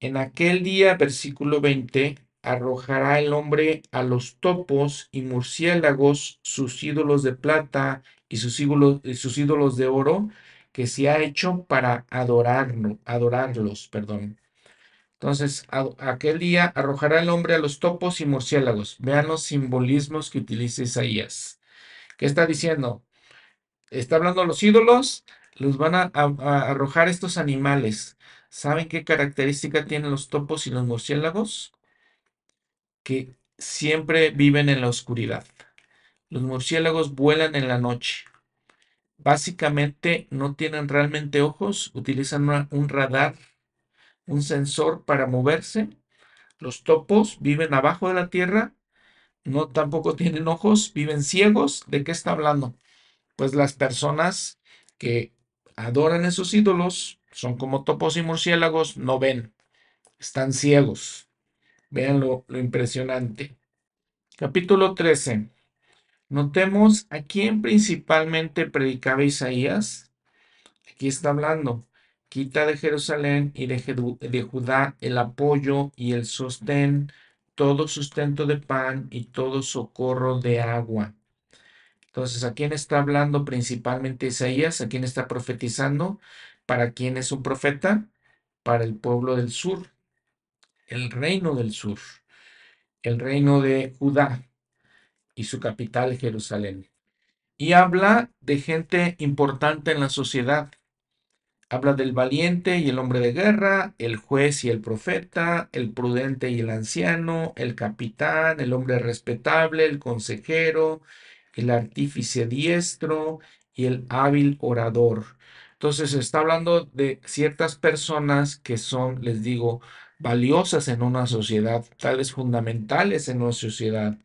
En aquel día, versículo 20, arrojará el hombre a los topos y murciélagos sus ídolos de plata y sus ídolos, y sus ídolos de oro que se ha hecho para adorarlo, adorarlos, perdón. Entonces, aquel día arrojará el hombre a los topos y murciélagos. Vean los simbolismos que utiliza Isaías. ¿Qué está diciendo? Está hablando los ídolos, los van a, a arrojar estos animales. ¿Saben qué característica tienen los topos y los murciélagos? Que siempre viven en la oscuridad. Los murciélagos vuelan en la noche básicamente no tienen realmente ojos, utilizan un radar, un sensor para moverse. Los topos viven abajo de la tierra, no tampoco tienen ojos, viven ciegos. ¿De qué está hablando? Pues las personas que adoran esos ídolos son como topos y murciélagos, no ven, están ciegos. Vean lo, impresionante. Capítulo 13. Notemos a quién principalmente predicaba Isaías. Aquí está hablando. Quita de Jerusalén y de, Judá el apoyo y el sostén, todo sustento de pan y todo socorro de agua. Entonces, ¿a quién está hablando principalmente Isaías? ¿A quién está profetizando? ¿Para quién es un profeta? Para el pueblo del sur, el reino del sur, el reino de Judá y su capital Jerusalén. Y habla de gente importante en la sociedad. Habla del valiente y el hombre de guerra, el juez y el profeta, el prudente y el anciano, el capitán, el hombre respetable, el consejero, el artífice diestro y el hábil orador. Entonces está hablando de ciertas personas que son, les digo, valiosas en una sociedad, tales fundamentales en una sociedad.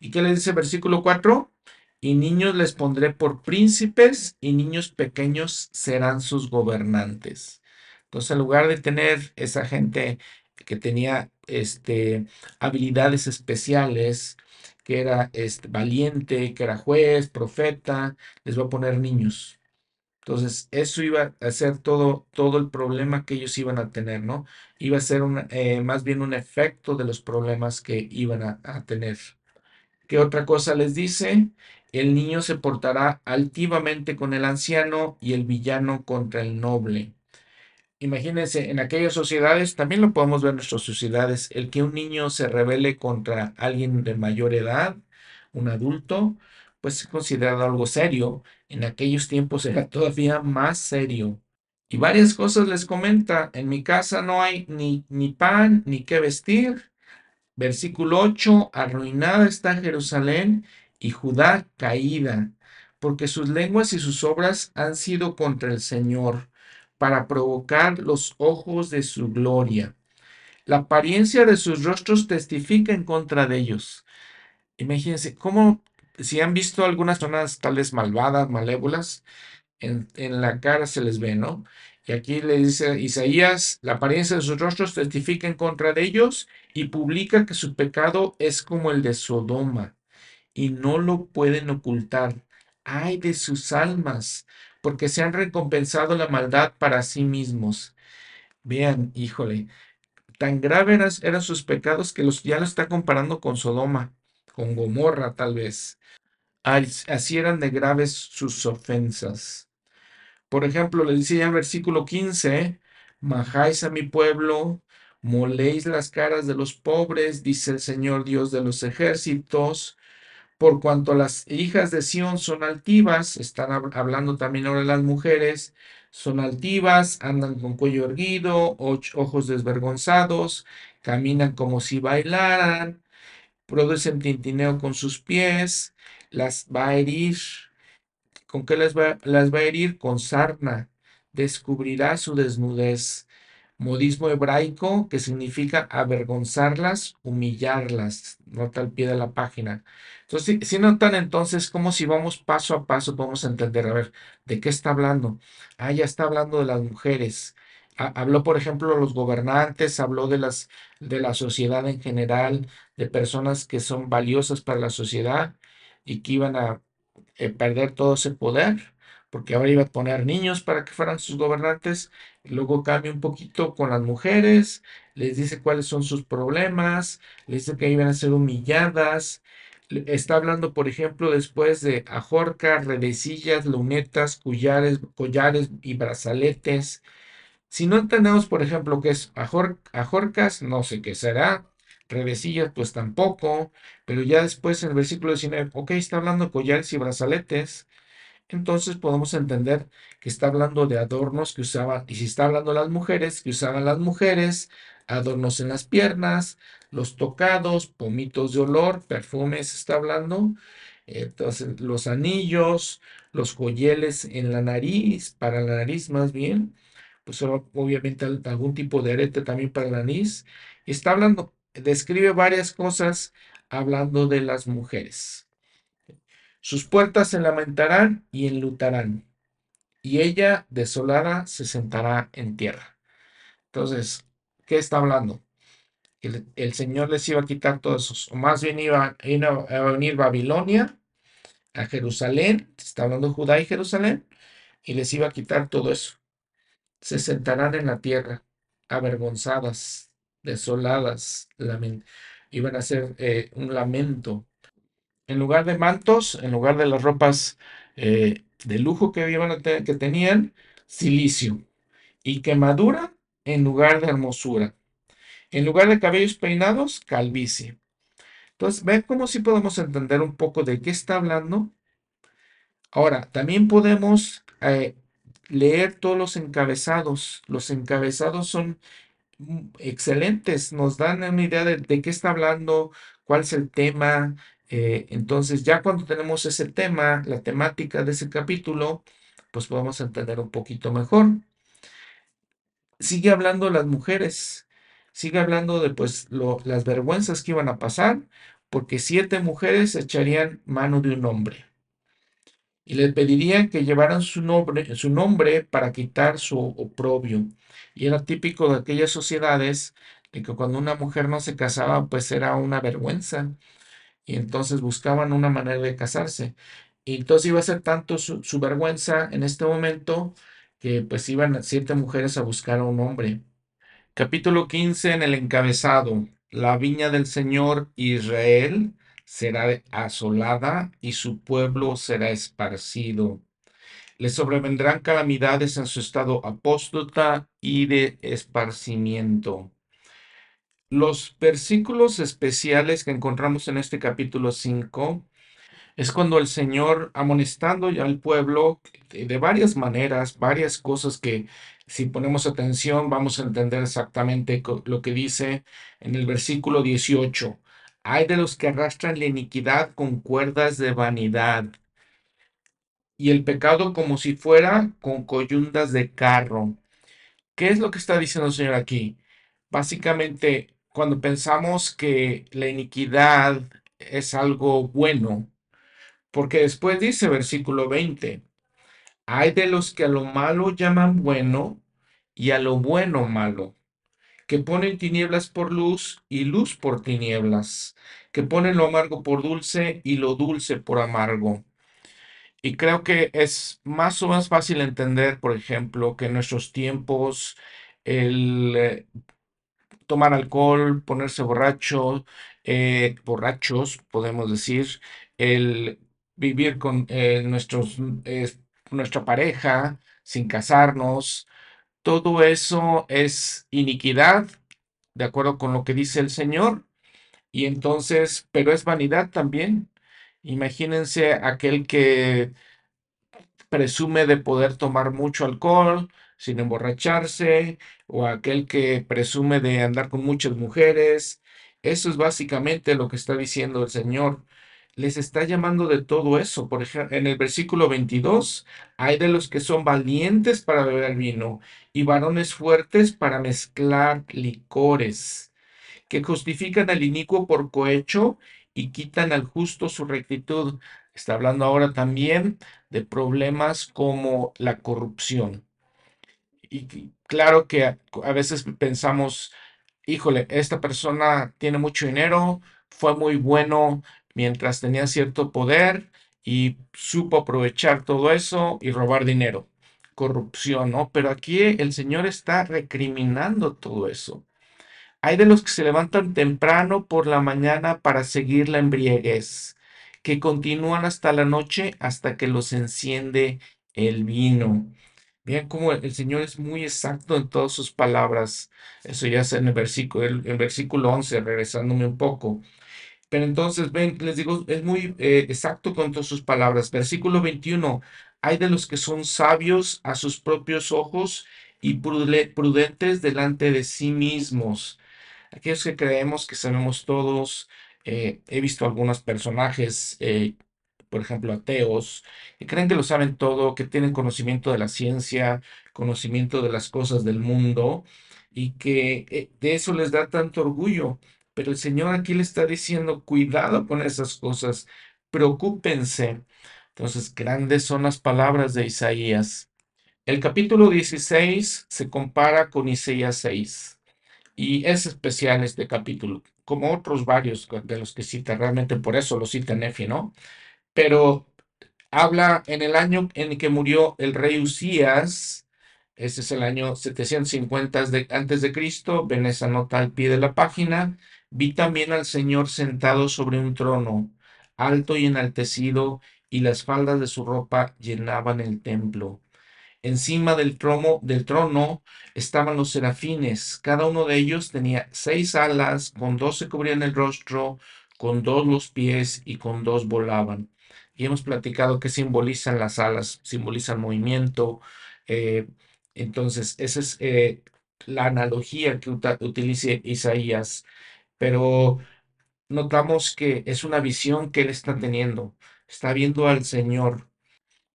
¿Y qué le dice el versículo 4? Y niños les pondré por príncipes y niños pequeños serán sus gobernantes. Entonces, en lugar de tener esa gente que tenía este, habilidades especiales, que era este, valiente, que era juez, profeta, les voy a poner niños. Entonces, eso iba a ser todo, todo el problema que ellos iban a tener, ¿no? Iba a ser eh, más bien un efecto de los problemas que iban a tener. ¿Qué otra cosa les dice? El niño se portará altivamente con el anciano y el villano contra el noble. Imagínense, en aquellas sociedades, también lo podemos ver en nuestras sociedades, el que un niño se rebele contra alguien de mayor edad, un adulto, pues es considerado algo serio. En aquellos tiempos era *laughs* todavía más serio. Y varias cosas les comenta. En mi casa no hay ni, ni pan ni qué vestir. Versículo 8. Arruinada está Jerusalén y Judá caída, porque sus lenguas y sus obras han sido contra el Señor, para provocar los ojos de su gloria. La apariencia de sus rostros testifica en contra de ellos. Imagínense cómo si han visto algunas zonas tales malvadas, malévolas, en, la cara se les ve, ¿no? Y aquí le dice Isaías, la apariencia de sus rostros testifica en contra de ellos y publica que su pecado es como el de Sodoma y no lo pueden ocultar. Ay de sus almas, porque se han recompensado la maldad para sí mismos. Vean, híjole, tan graves eran, sus pecados que los, ya lo está comparando con Sodoma, con Gomorra tal vez. Así eran de graves sus ofensas. Por ejemplo, le dice ya en versículo 15, majáis a mi pueblo, moléis las caras de los pobres, dice el Señor Dios de los ejércitos, por cuanto las hijas de Sión son altivas, están hablando también ahora las mujeres, son altivas, andan con cuello erguido, ojos desvergonzados, caminan como si bailaran, producen tintineo con sus pies, las va a herir. ¿Con qué las va, a herir? Con sarna. Descubrirá su desnudez. Modismo hebraico que significa avergonzarlas, humillarlas. Nota al pie de la página. Entonces, si, notan entonces como si vamos paso a paso, vamos a entender, a ver, ¿de qué está hablando? Ah, ya está hablando de las mujeres. habló, por ejemplo, de los gobernantes, habló de, las, de la sociedad en general, de personas que son valiosas para la sociedad y que iban a eh, perder todo ese poder, porque ahora iba a poner niños para que fueran sus gobernantes, luego cambia un poquito con las mujeres, les dice cuáles son sus problemas, les dice que iban a ser humilladas, está hablando, por ejemplo, después de ajorcas, redecillas, lunetas, collares, collares y brazaletes. Si no entendemos, por ejemplo, qué es ajorcas, no sé qué será. Redecillas, pues tampoco. Pero ya después en el versículo 19, ok, está hablando de collares y brazaletes. Entonces podemos entender que está hablando de adornos que usaban, y si está hablando de las mujeres, que usaban las mujeres, adornos en las piernas, los tocados, pomitos de olor, perfumes está hablando. Entonces, los anillos, los joyeles en la nariz, para la nariz más bien, pues obviamente algún tipo de arete también para la nariz. Está hablando, describe varias cosas hablando de las mujeres. Sus puertas se lamentarán y enlutarán, y ella desolada se sentará en tierra. Entonces, ¿qué está hablando? El, Señor les iba a quitar todos esos, o más bien iba, iba a venir Babilonia a Jerusalén, está hablando Judá y Jerusalén, y les iba a quitar todo eso. Se sentarán en la tierra, avergonzadas, desoladas, iban a hacer eh, un lamento. En lugar de mantos, en lugar de las ropas eh, de lujo que, que tenían, silicio. Y quemadura en lugar de hermosura. En lugar de cabellos peinados, calvicie. Entonces, ven cómo si podemos entender un poco de qué está hablando. Ahora, también podemos eh, leer todos los encabezados. Los encabezados son excelentes, nos dan una idea de, qué está hablando, cuál es el tema. Eh, entonces, ya cuando tenemos ese tema, la temática de ese capítulo, pues podemos entender un poquito mejor. Sigue hablando las mujeres, sigue hablando de pues las vergüenzas que iban a pasar, porque siete mujeres echarían mano de un hombre y le pedirían que llevaran su nombre, su nombre para quitar su oprobio. Y era típico de aquellas sociedades de que cuando una mujer no se casaba, pues era una vergüenza. Y entonces buscaban una manera de casarse. Y entonces iba a ser tanto su, su vergüenza en este momento que pues iban siete mujeres a buscar a un hombre. Capítulo 15 en el encabezado. La viña del Señor Israel será asolada y su pueblo será esparcido. Le sobrevendrán calamidades en su estado apóstata y de esparcimiento. Los versículos especiales que encontramos en este capítulo 5 es cuando el Señor amonestando al pueblo de, de varias maneras, varias cosas que si ponemos atención vamos a entender exactamente lo que dice en el versículo 18. Hay de los que arrastran la iniquidad con cuerdas de vanidad y el pecado como si fuera con coyundas de carro. ¿Qué es lo que está diciendo el Señor aquí? Básicamente, cuando pensamos que la iniquidad es algo bueno, porque después dice versículo 20, hay de los que a lo malo llaman bueno y a lo bueno malo, que ponen tinieblas por luz y luz por tinieblas, que ponen lo amargo por dulce y lo dulce por amargo. Y creo que es más o menos fácil entender, por ejemplo, que en nuestros tiempos el eh, tomar alcohol, ponerse borracho, eh, borrachos, podemos decir, el vivir con eh, nuestros, nuestra pareja sin casarnos, todo eso es iniquidad, de acuerdo con lo que dice el Señor, y entonces, pero es vanidad también. Imagínense aquel que presume de poder tomar mucho alcohol sin emborracharse, o aquel que presume de andar con muchas mujeres. Eso es básicamente lo que está diciendo el Señor. Les está llamando de todo eso. Por ejemplo, en el versículo 22, hay de los que son valientes para beber vino y varones fuertes para mezclar licores que justifican al inicuo por cohecho y quitan al justo su rectitud. Está hablando ahora también de problemas como la corrupción. Y claro que a, a veces pensamos, híjole, esta persona tiene mucho dinero, fue muy bueno mientras tenía cierto poder y supo aprovechar todo eso y robar dinero. Corrupción, ¿no? Pero aquí el Señor está recriminando todo eso. Hay de los que se levantan temprano por la mañana para seguir la embriaguez, que continúan hasta la noche hasta que los enciende el vino. Vean cómo el Señor es muy exacto en todas sus palabras. Eso ya es en el versículo, el, el versículo 11, regresándome un poco. Pero entonces, ven, les digo, es muy eh, exacto con todas sus palabras. Versículo 21, hay de los que son sabios a sus propios ojos y prudentes delante de sí mismos aquellos que creemos que sabemos todos. eh, he visto algunos personajes, eh, por ejemplo, ateos, que creen que lo saben todo, que tienen conocimiento de la ciencia, conocimiento de las cosas del mundo, y que de eso les da tanto orgullo. Pero el Señor aquí le está diciendo, cuidado con esas cosas, preocúpense. Entonces, grandes son las palabras de Isaías. El capítulo 16 se compara con Isaías 6. Y es especial este capítulo, como otros varios de los que cita, realmente por eso lo cita Nefi, ¿no? Pero habla en el año en que murió el rey Usías, ese es el año 750 de, antes de Cristo, ven esa nota al pie de la página, vi también al Señor sentado sobre un trono, alto y enaltecido, y las faldas de su ropa llenaban el templo. Encima del trono, del trono estaban los serafines. Cada uno de ellos tenía seis alas, con dos se cubrían el rostro, con dos los pies y con dos volaban. Y hemos platicado que simbolizan las alas, simbolizan movimiento. eh, entonces, esa es eh, la analogía que utiliza Isaías. Pero notamos que es una visión que él está teniendo. Está viendo al Señor.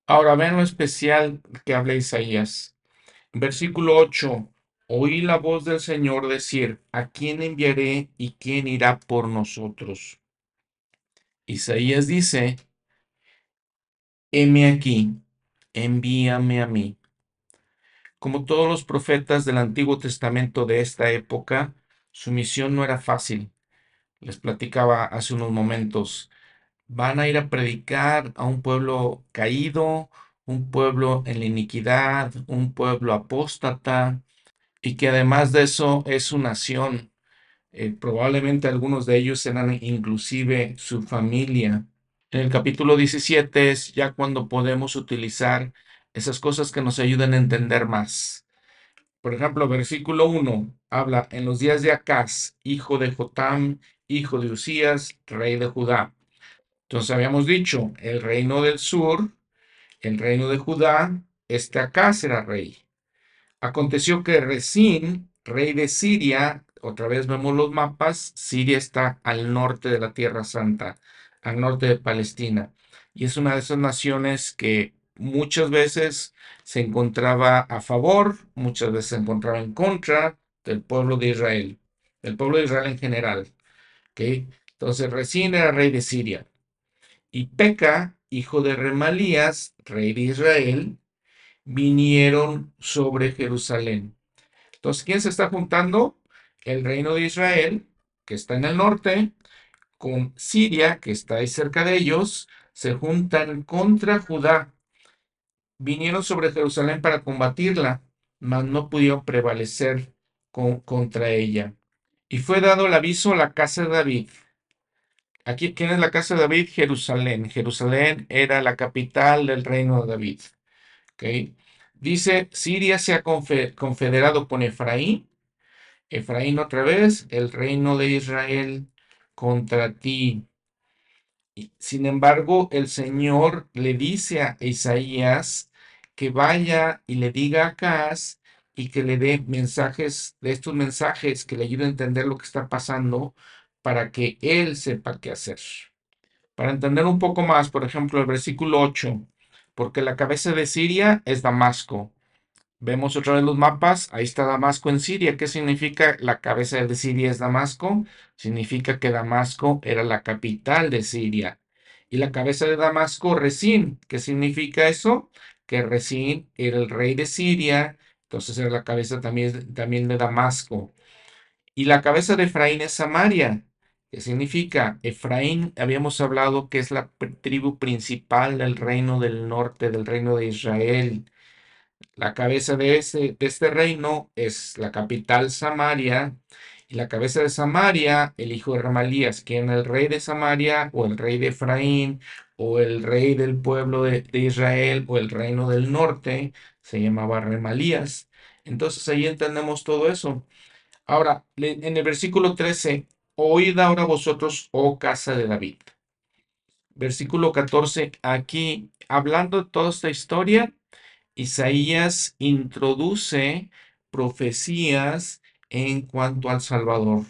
Ahora vean lo especial que habla Isaías. Versículo 8. Oí la voz del Señor decir, ¿a quién enviaré y quién irá por nosotros? Isaías dice, heme aquí, envíame a mí. Como todos los profetas del Antiguo Testamento de esta época, su misión no era fácil. Les platicaba hace unos momentos. van a ir a predicar a un pueblo caído, un pueblo en la iniquidad, un pueblo apóstata, y que además de eso es su nación. Eh, probablemente algunos de ellos serán inclusive su familia. En el capítulo 17 es ya cuando podemos utilizar esas cosas que nos ayudan a entender más. Por ejemplo, versículo 1 habla en los días de Acaz, hijo de Jotam, hijo de Usías, rey de Judá. Entonces habíamos dicho, el reino del sur, el reino de Judá, este Acaz era rey. Aconteció que Resín, rey de Siria, otra vez vemos los mapas, Siria está al norte de la Tierra Santa, al norte de Palestina, y es una de esas naciones que muchas veces se encontraba a favor, muchas veces se encontraba en contra del pueblo de Israel, del pueblo de Israel en general. Entonces Resín era rey de Siria. Y Peca, hijo de Remalías, rey de Israel, vinieron sobre Jerusalén. Entonces, ¿quién se está juntando? El reino de Israel, que está en el norte, con Siria, que está ahí cerca de ellos, se juntan contra Judá. Vinieron sobre Jerusalén para combatirla, mas no pudieron prevalecer contra ella. Y fue dado el aviso a la casa de David. Aquí, ¿quién es la casa de David? Jerusalén. Jerusalén era la capital del reino de David. Dice, Siria se ha confederado con Efraín. Efraín otra vez, el reino de Israel contra ti. Sin embargo, el Señor le dice a Isaías que vaya y le diga a Acaz y que le dé mensajes de estos mensajes que le ayuden a entender lo que está pasando para que él sepa qué hacer. Para entender un poco más, por ejemplo, el versículo 8 porque la cabeza de Siria es Damasco. Vemos otra vez los mapas, ahí está Damasco en Siria. ¿Qué significa la cabeza de Siria es Damasco? Significa que Damasco era la capital de Siria. Y la cabeza de Damasco, Resín. ¿Qué significa eso? Que Resín era el rey de Siria, entonces era la cabeza también, también de Damasco. Y la cabeza de Efraín es Samaria. ¿Qué significa? Efraín, habíamos hablado que es la tribu principal del reino del norte, del reino de Israel. La cabeza de, ese, de este reino es la capital Samaria, y la cabeza de Samaria, el hijo de Ramalías, quien el rey de Samaria, o el rey de Efraín, o el rey del pueblo de, Israel, o el reino del norte, se llamaba Remalías. Entonces ahí entendemos todo eso. Ahora, en el versículo 13, Oíd ahora vosotros, oh casa de David. Versículo 14, aquí hablando de toda esta historia, Isaías introduce profecías en cuanto al Salvador.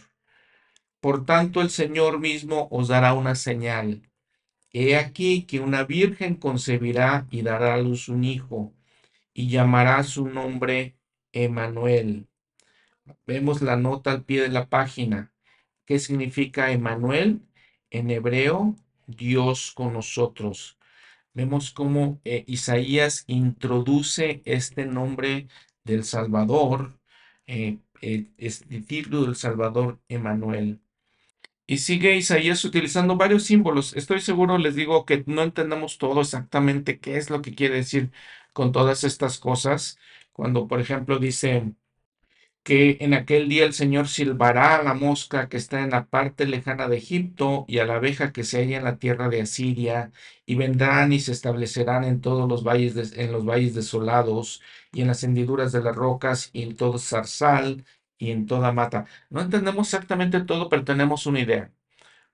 Por tanto, el Señor mismo os dará una señal. He aquí que una virgen concebirá y dará a luz un hijo, y llamará su nombre Emanuel. Vemos la nota al pie de la página. ¿Qué significa Emanuel? En hebreo, Dios con nosotros. Vemos cómo eh, Isaías introduce este nombre del Salvador, eh, eh, título del Salvador Emanuel. Y sigue Isaías utilizando varios símbolos. Estoy seguro, les digo, que no entendemos todo exactamente qué es lo que quiere decir con todas estas cosas. Cuando, por ejemplo, dice, que en aquel día el Señor silbará a la mosca que está en la parte lejana de Egipto y a la abeja que se halla en la tierra de Asiria, y vendrán y se establecerán en todos los valles, en los valles desolados, y en las hendiduras de las rocas, y en todo zarzal, y en toda mata. No entendemos exactamente todo, pero tenemos una idea.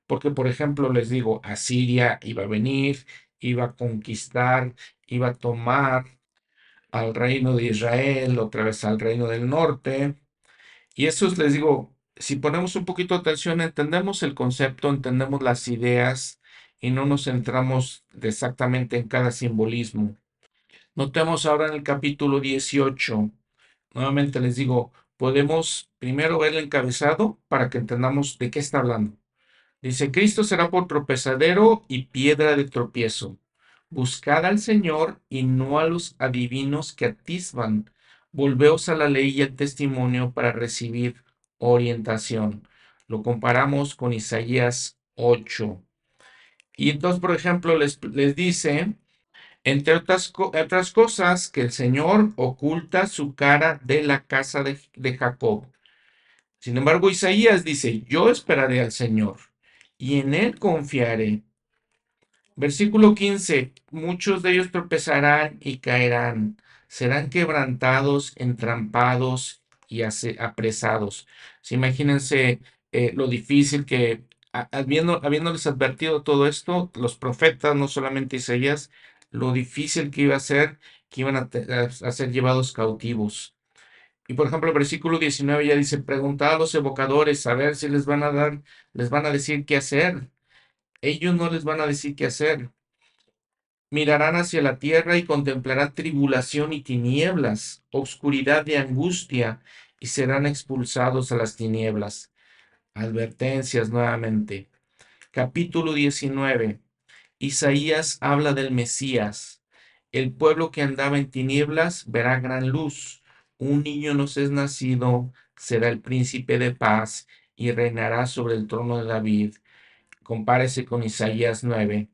Porque, por ejemplo, les digo, Asiria iba a venir, iba a conquistar, iba a tomar al reino de Israel, otra vez al reino del norte, y eso les digo, si ponemos un poquito de atención, entendemos el concepto, entendemos las ideas y no nos centramos exactamente en cada simbolismo. Notemos ahora en el capítulo 18, nuevamente les digo, podemos primero ver el encabezado para que entendamos de qué está hablando. Dice, Cristo será por tropezadero y piedra de tropiezo. Buscad al Señor y no a los adivinos que atisban Volveos a la ley y el testimonio para recibir orientación. Lo comparamos con Isaías 8. Y entonces, por ejemplo, les, les dice, entre otras, otras, cosas, que el Señor oculta su cara de la casa de, de Jacob. Sin embargo, Isaías dice, yo esperaré al Señor y en él confiaré. Versículo 15, muchos de ellos tropezarán y caerán, serán quebrantados, entrampados y apresados. imagínense eh, lo difícil que, habiendo, habiéndoles advertido todo esto, los profetas, no solamente Isaías, lo difícil que iba a ser que iban a, ser llevados cautivos. Y por ejemplo, el versículo 19 ya dice, preguntad a los evocadores a ver si les van a dar, les van a decir qué hacer. Ellos no les van a decir qué hacer. Mirarán hacia la tierra y contemplarán tribulación y tinieblas, oscuridad y angustia, y serán expulsados a las tinieblas. Advertencias nuevamente. Capítulo 19. Isaías habla del Mesías. El pueblo que andaba en tinieblas verá gran luz un niño nos es nacido, será el príncipe de paz y reinará sobre el trono de David. Compárese con Isaías 9.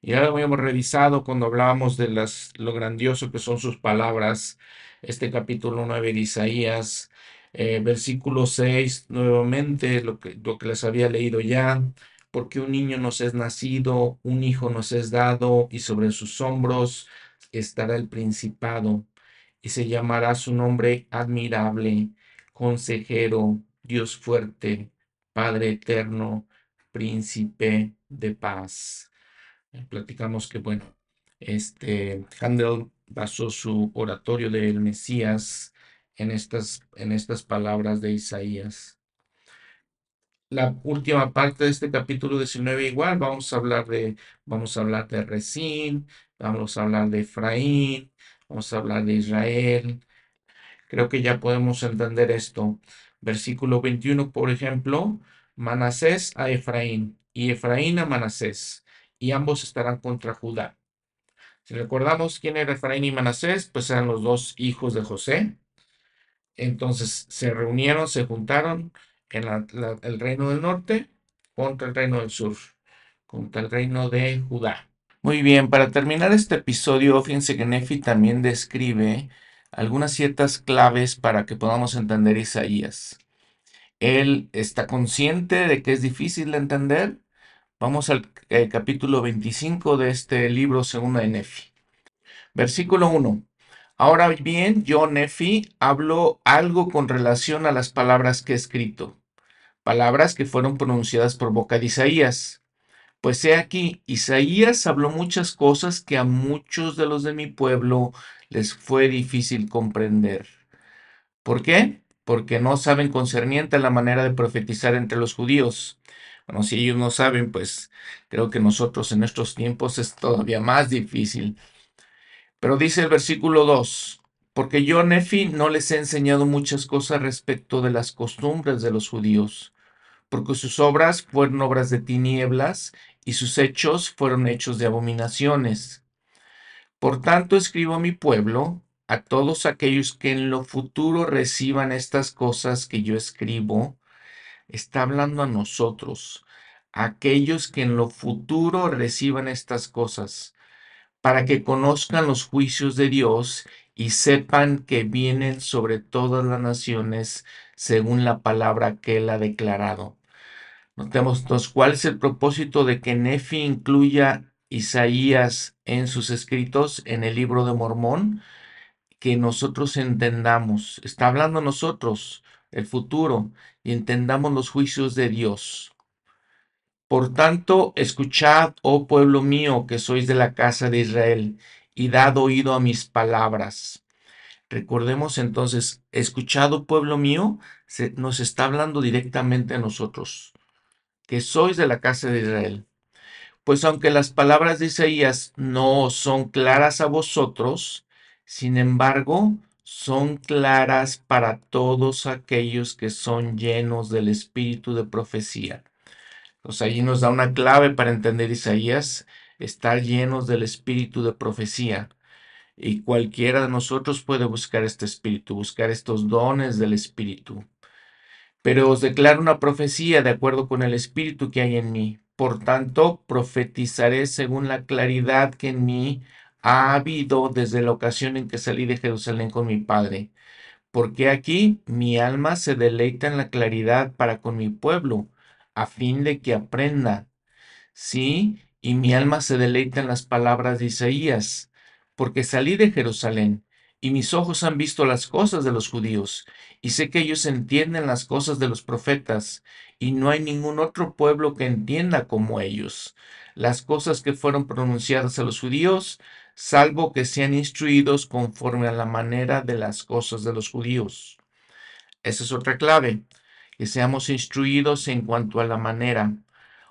Y ya lo habíamos revisado cuando hablábamos de las, lo grandioso que son sus palabras. Este capítulo 9 de Isaías, eh, versículo 6, nuevamente lo que, lo que les había leído ya. Porque un niño nos es nacido, un hijo nos es dado, y sobre sus hombros estará el principado y se llamará su nombre admirable, consejero, Dios fuerte, Padre eterno, príncipe de paz. Eh, platicamos que, bueno, este Handel basó su oratorio del Mesías en estas, en estas palabras de Isaías. La última parte de este capítulo 19 igual, vamos a hablar de, vamos a hablar de Resín, vamos a hablar de Efraín, Vamos a hablar de Israel. Creo que ya podemos entender esto. Versículo 21, por ejemplo, Manasés a Efraín y Efraín a Manasés, y ambos estarán contra Judá. Si recordamos quién era Efraín y Manasés, pues eran los dos hijos de José. Entonces se reunieron, se juntaron en el reino del norte contra el reino del sur, contra el reino de Judá. Muy bien, para terminar este episodio, fíjense que Nefi también describe algunas ciertas claves para que podamos entender Isaías. Él está consciente de que es difícil de entender. Vamos al eh, capítulo 25 de este libro segundo de Nefi. Versículo 1. Ahora bien, yo, Nefi, hablo algo con relación a las palabras que he escrito, palabras que fueron pronunciadas por boca de Isaías. Pues he aquí, Isaías habló muchas cosas que a muchos de los de mi pueblo les fue difícil comprender. ¿Por qué? Porque no saben concerniente a la manera de profetizar entre los judíos. Bueno, si ellos no saben, pues creo que nosotros en nuestros tiempos es todavía más difícil. Pero dice el versículo 2, porque yo, Nefi, no les he enseñado muchas cosas respecto de las costumbres de los judíos porque sus obras fueron obras de tinieblas y sus hechos fueron hechos de abominaciones. Por tanto, escribo a mi pueblo, a todos aquellos que en lo futuro reciban estas cosas que yo escribo, está hablando a nosotros, aquellos que en lo futuro reciban estas cosas, para que conozcan los juicios de Dios y sepan que vienen sobre todas las naciones según la palabra que él ha declarado. Notemos cuál es el propósito de que Nefi incluya Isaías en sus escritos en el libro de Mormón, que nosotros entendamos, está hablando nosotros el futuro y entendamos los juicios de Dios. Por tanto, escuchad, oh pueblo mío, que sois de la casa de Israel, y dad oído a mis palabras. Recordemos entonces, escuchado pueblo mío, nos está hablando directamente a nosotros, que sois de la casa de Israel. Pues aunque las palabras de Isaías no son claras a vosotros, sin embargo, son claras para todos aquellos que son llenos del espíritu de profecía. Pues allí nos da una clave para entender Isaías, estar llenos del espíritu de profecía. Y cualquiera de nosotros puede buscar este espíritu, buscar estos dones del espíritu. Pero os declaro una profecía de acuerdo con el espíritu que hay en mí. por tanto, profetizaré según la claridad que en mí ha habido desde la ocasión en que salí de Jerusalén con mi Padre. Porque aquí mi alma se deleita en la claridad para con mi pueblo, a fin de que aprenda. Sí, y mi alma se deleita en las palabras de Isaías, porque salí de Jerusalén, y mis ojos han visto las cosas de los judíos, y sé que ellos entienden las cosas de los profetas, y no hay ningún otro pueblo que entienda como ellos las cosas que fueron pronunciadas a los judíos, salvo que sean instruidos conforme a la manera de las cosas de los judíos. Esa es otra clave, que seamos instruidos en cuanto a la manera.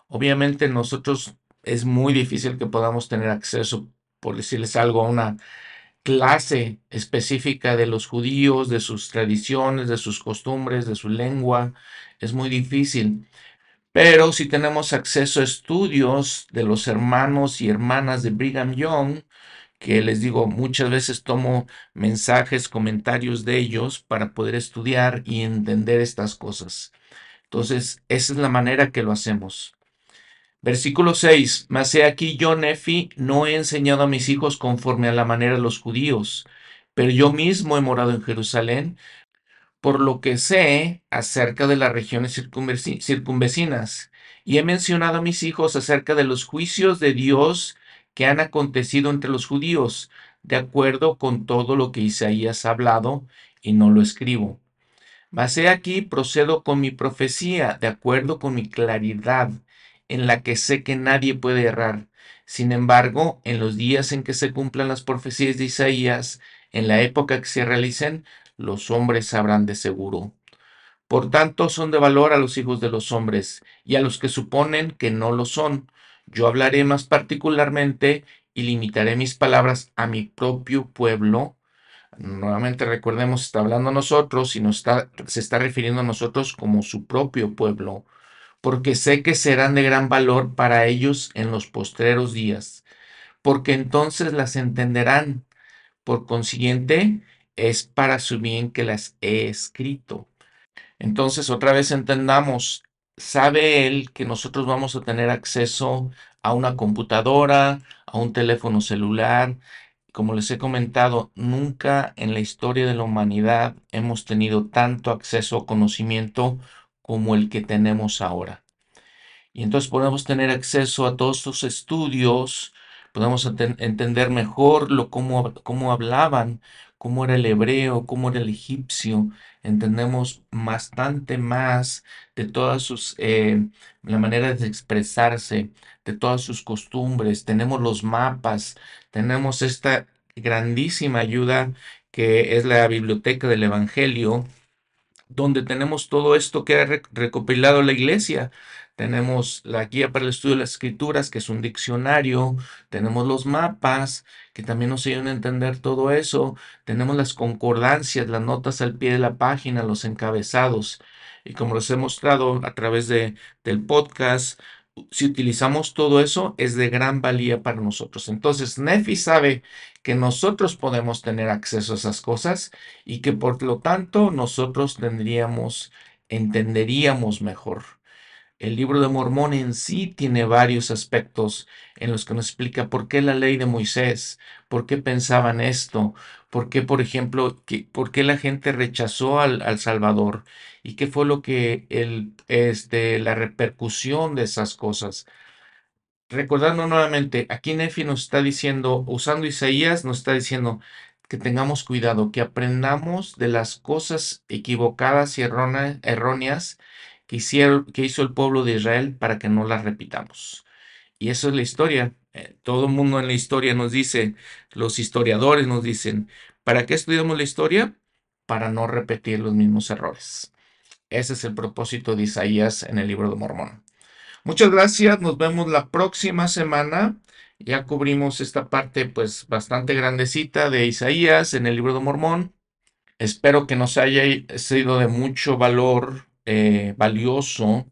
Obviamente nosotros es muy difícil que podamos tener acceso, por decirles algo, a una clase específica de los judíos, de sus tradiciones, de sus costumbres, de su lengua. Es muy difícil. Pero si tenemos acceso a estudios de los hermanos y hermanas de Brigham Young, que les digo, muchas veces tomo mensajes, comentarios de ellos para poder estudiar y entender estas cosas. Entonces, esa es la manera que lo hacemos. Versículo 6. Mas he aquí yo, Nefi, no he enseñado a mis hijos conforme a la manera de los judíos, pero yo mismo he morado en Jerusalén, por lo que sé acerca de las regiones circunvecinas, y he mencionado a mis hijos acerca de los juicios de Dios que han acontecido entre los judíos, de acuerdo con todo lo que Isaías ha hablado, y no lo escribo. Mas he aquí procedo con mi profecía, de acuerdo con mi claridad, en la que sé que nadie puede errar. Sin embargo, en los días en que se cumplan las profecías de Isaías, en la época que se realicen, los hombres sabrán de seguro. Por tanto, son de valor a los hijos de los hombres y a los que suponen que no lo son, yo hablaré más particularmente y limitaré mis palabras a mi propio pueblo. Nuevamente recordemos, está hablando a nosotros y nos está, se está refiriendo a nosotros como su propio pueblo, porque sé que serán de gran valor para ellos en los postreros días, porque entonces las entenderán. Por consiguiente, es para su bien que las he escrito. Entonces, otra vez entendamos, sabe Él que nosotros vamos a tener acceso a una computadora, a un teléfono celular. Como les he comentado, nunca en la historia de la humanidad hemos tenido tanto acceso a conocimiento como el que tenemos ahora. Y entonces podemos tener acceso a todos estos estudios, podemos entender mejor lo, cómo, cómo hablaban, cómo era el hebreo, cómo era el egipcio, entendemos bastante más de todas sus, eh, la manera de expresarse, de todas sus costumbres, tenemos los mapas, tenemos esta grandísima ayuda que es la biblioteca del Evangelio, donde tenemos todo esto que ha recopilado la iglesia. Tenemos la guía para el estudio de las escrituras, que es un diccionario. Tenemos los mapas, que también nos ayudan a entender todo eso. Tenemos las concordancias, las notas al pie de la página, los encabezados. Y como les he mostrado a través de, del podcast, si utilizamos todo eso, es de gran valía para nosotros. Entonces, Nefi sabe que nosotros podemos tener acceso a esas cosas y que por lo tanto nosotros tendríamos, entenderíamos mejor. El libro de Mormón en sí tiene varios aspectos en los que nos explica por qué la ley de Moisés, por qué pensaban esto, por qué, por ejemplo, por qué la gente rechazó al, al, Salvador y qué fue lo que el, este, la repercusión de esas cosas. Recordando nuevamente, aquí Nefi nos está diciendo, usando Isaías, nos está diciendo que tengamos cuidado, que aprendamos de las cosas equivocadas y erróneas que, hizo el pueblo de Israel para que no las repitamos. Y eso es la historia. Eh, todo el mundo en la historia nos dice, los historiadores nos dicen, ¿para qué estudiamos la historia? Para no repetir los mismos errores. Ese es el propósito de Isaías en el libro de Mormón. Muchas gracias, nos vemos la próxima semana. Ya cubrimos esta parte pues bastante grandecita de Isaías en el libro de Mormón. Espero que nos haya sido de mucho valor eh, valioso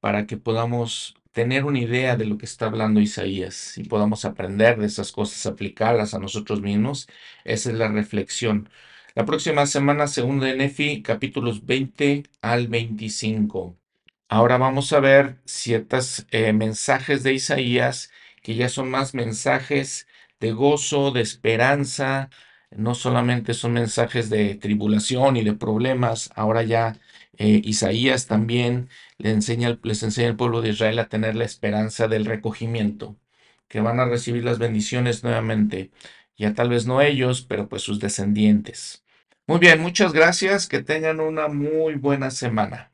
para que podamos tener una idea de lo que está hablando Isaías y podamos aprender de esas cosas, aplicarlas a nosotros mismos. Esa es la reflexión. La próxima semana, segundo de Nefi, capítulos 20 al 25. Ahora vamos a ver ciertos eh, mensajes de Isaías que ya son más mensajes de gozo, de esperanza, no solamente son mensajes de tribulación y de problemas, ahora ya eh, Isaías también les enseña, les enseña al pueblo de Israel a tener la esperanza del recogimiento, que van a recibir las bendiciones nuevamente, ya tal vez no ellos, pero pues sus descendientes. Muy bien, muchas gracias, que tengan una muy buena semana.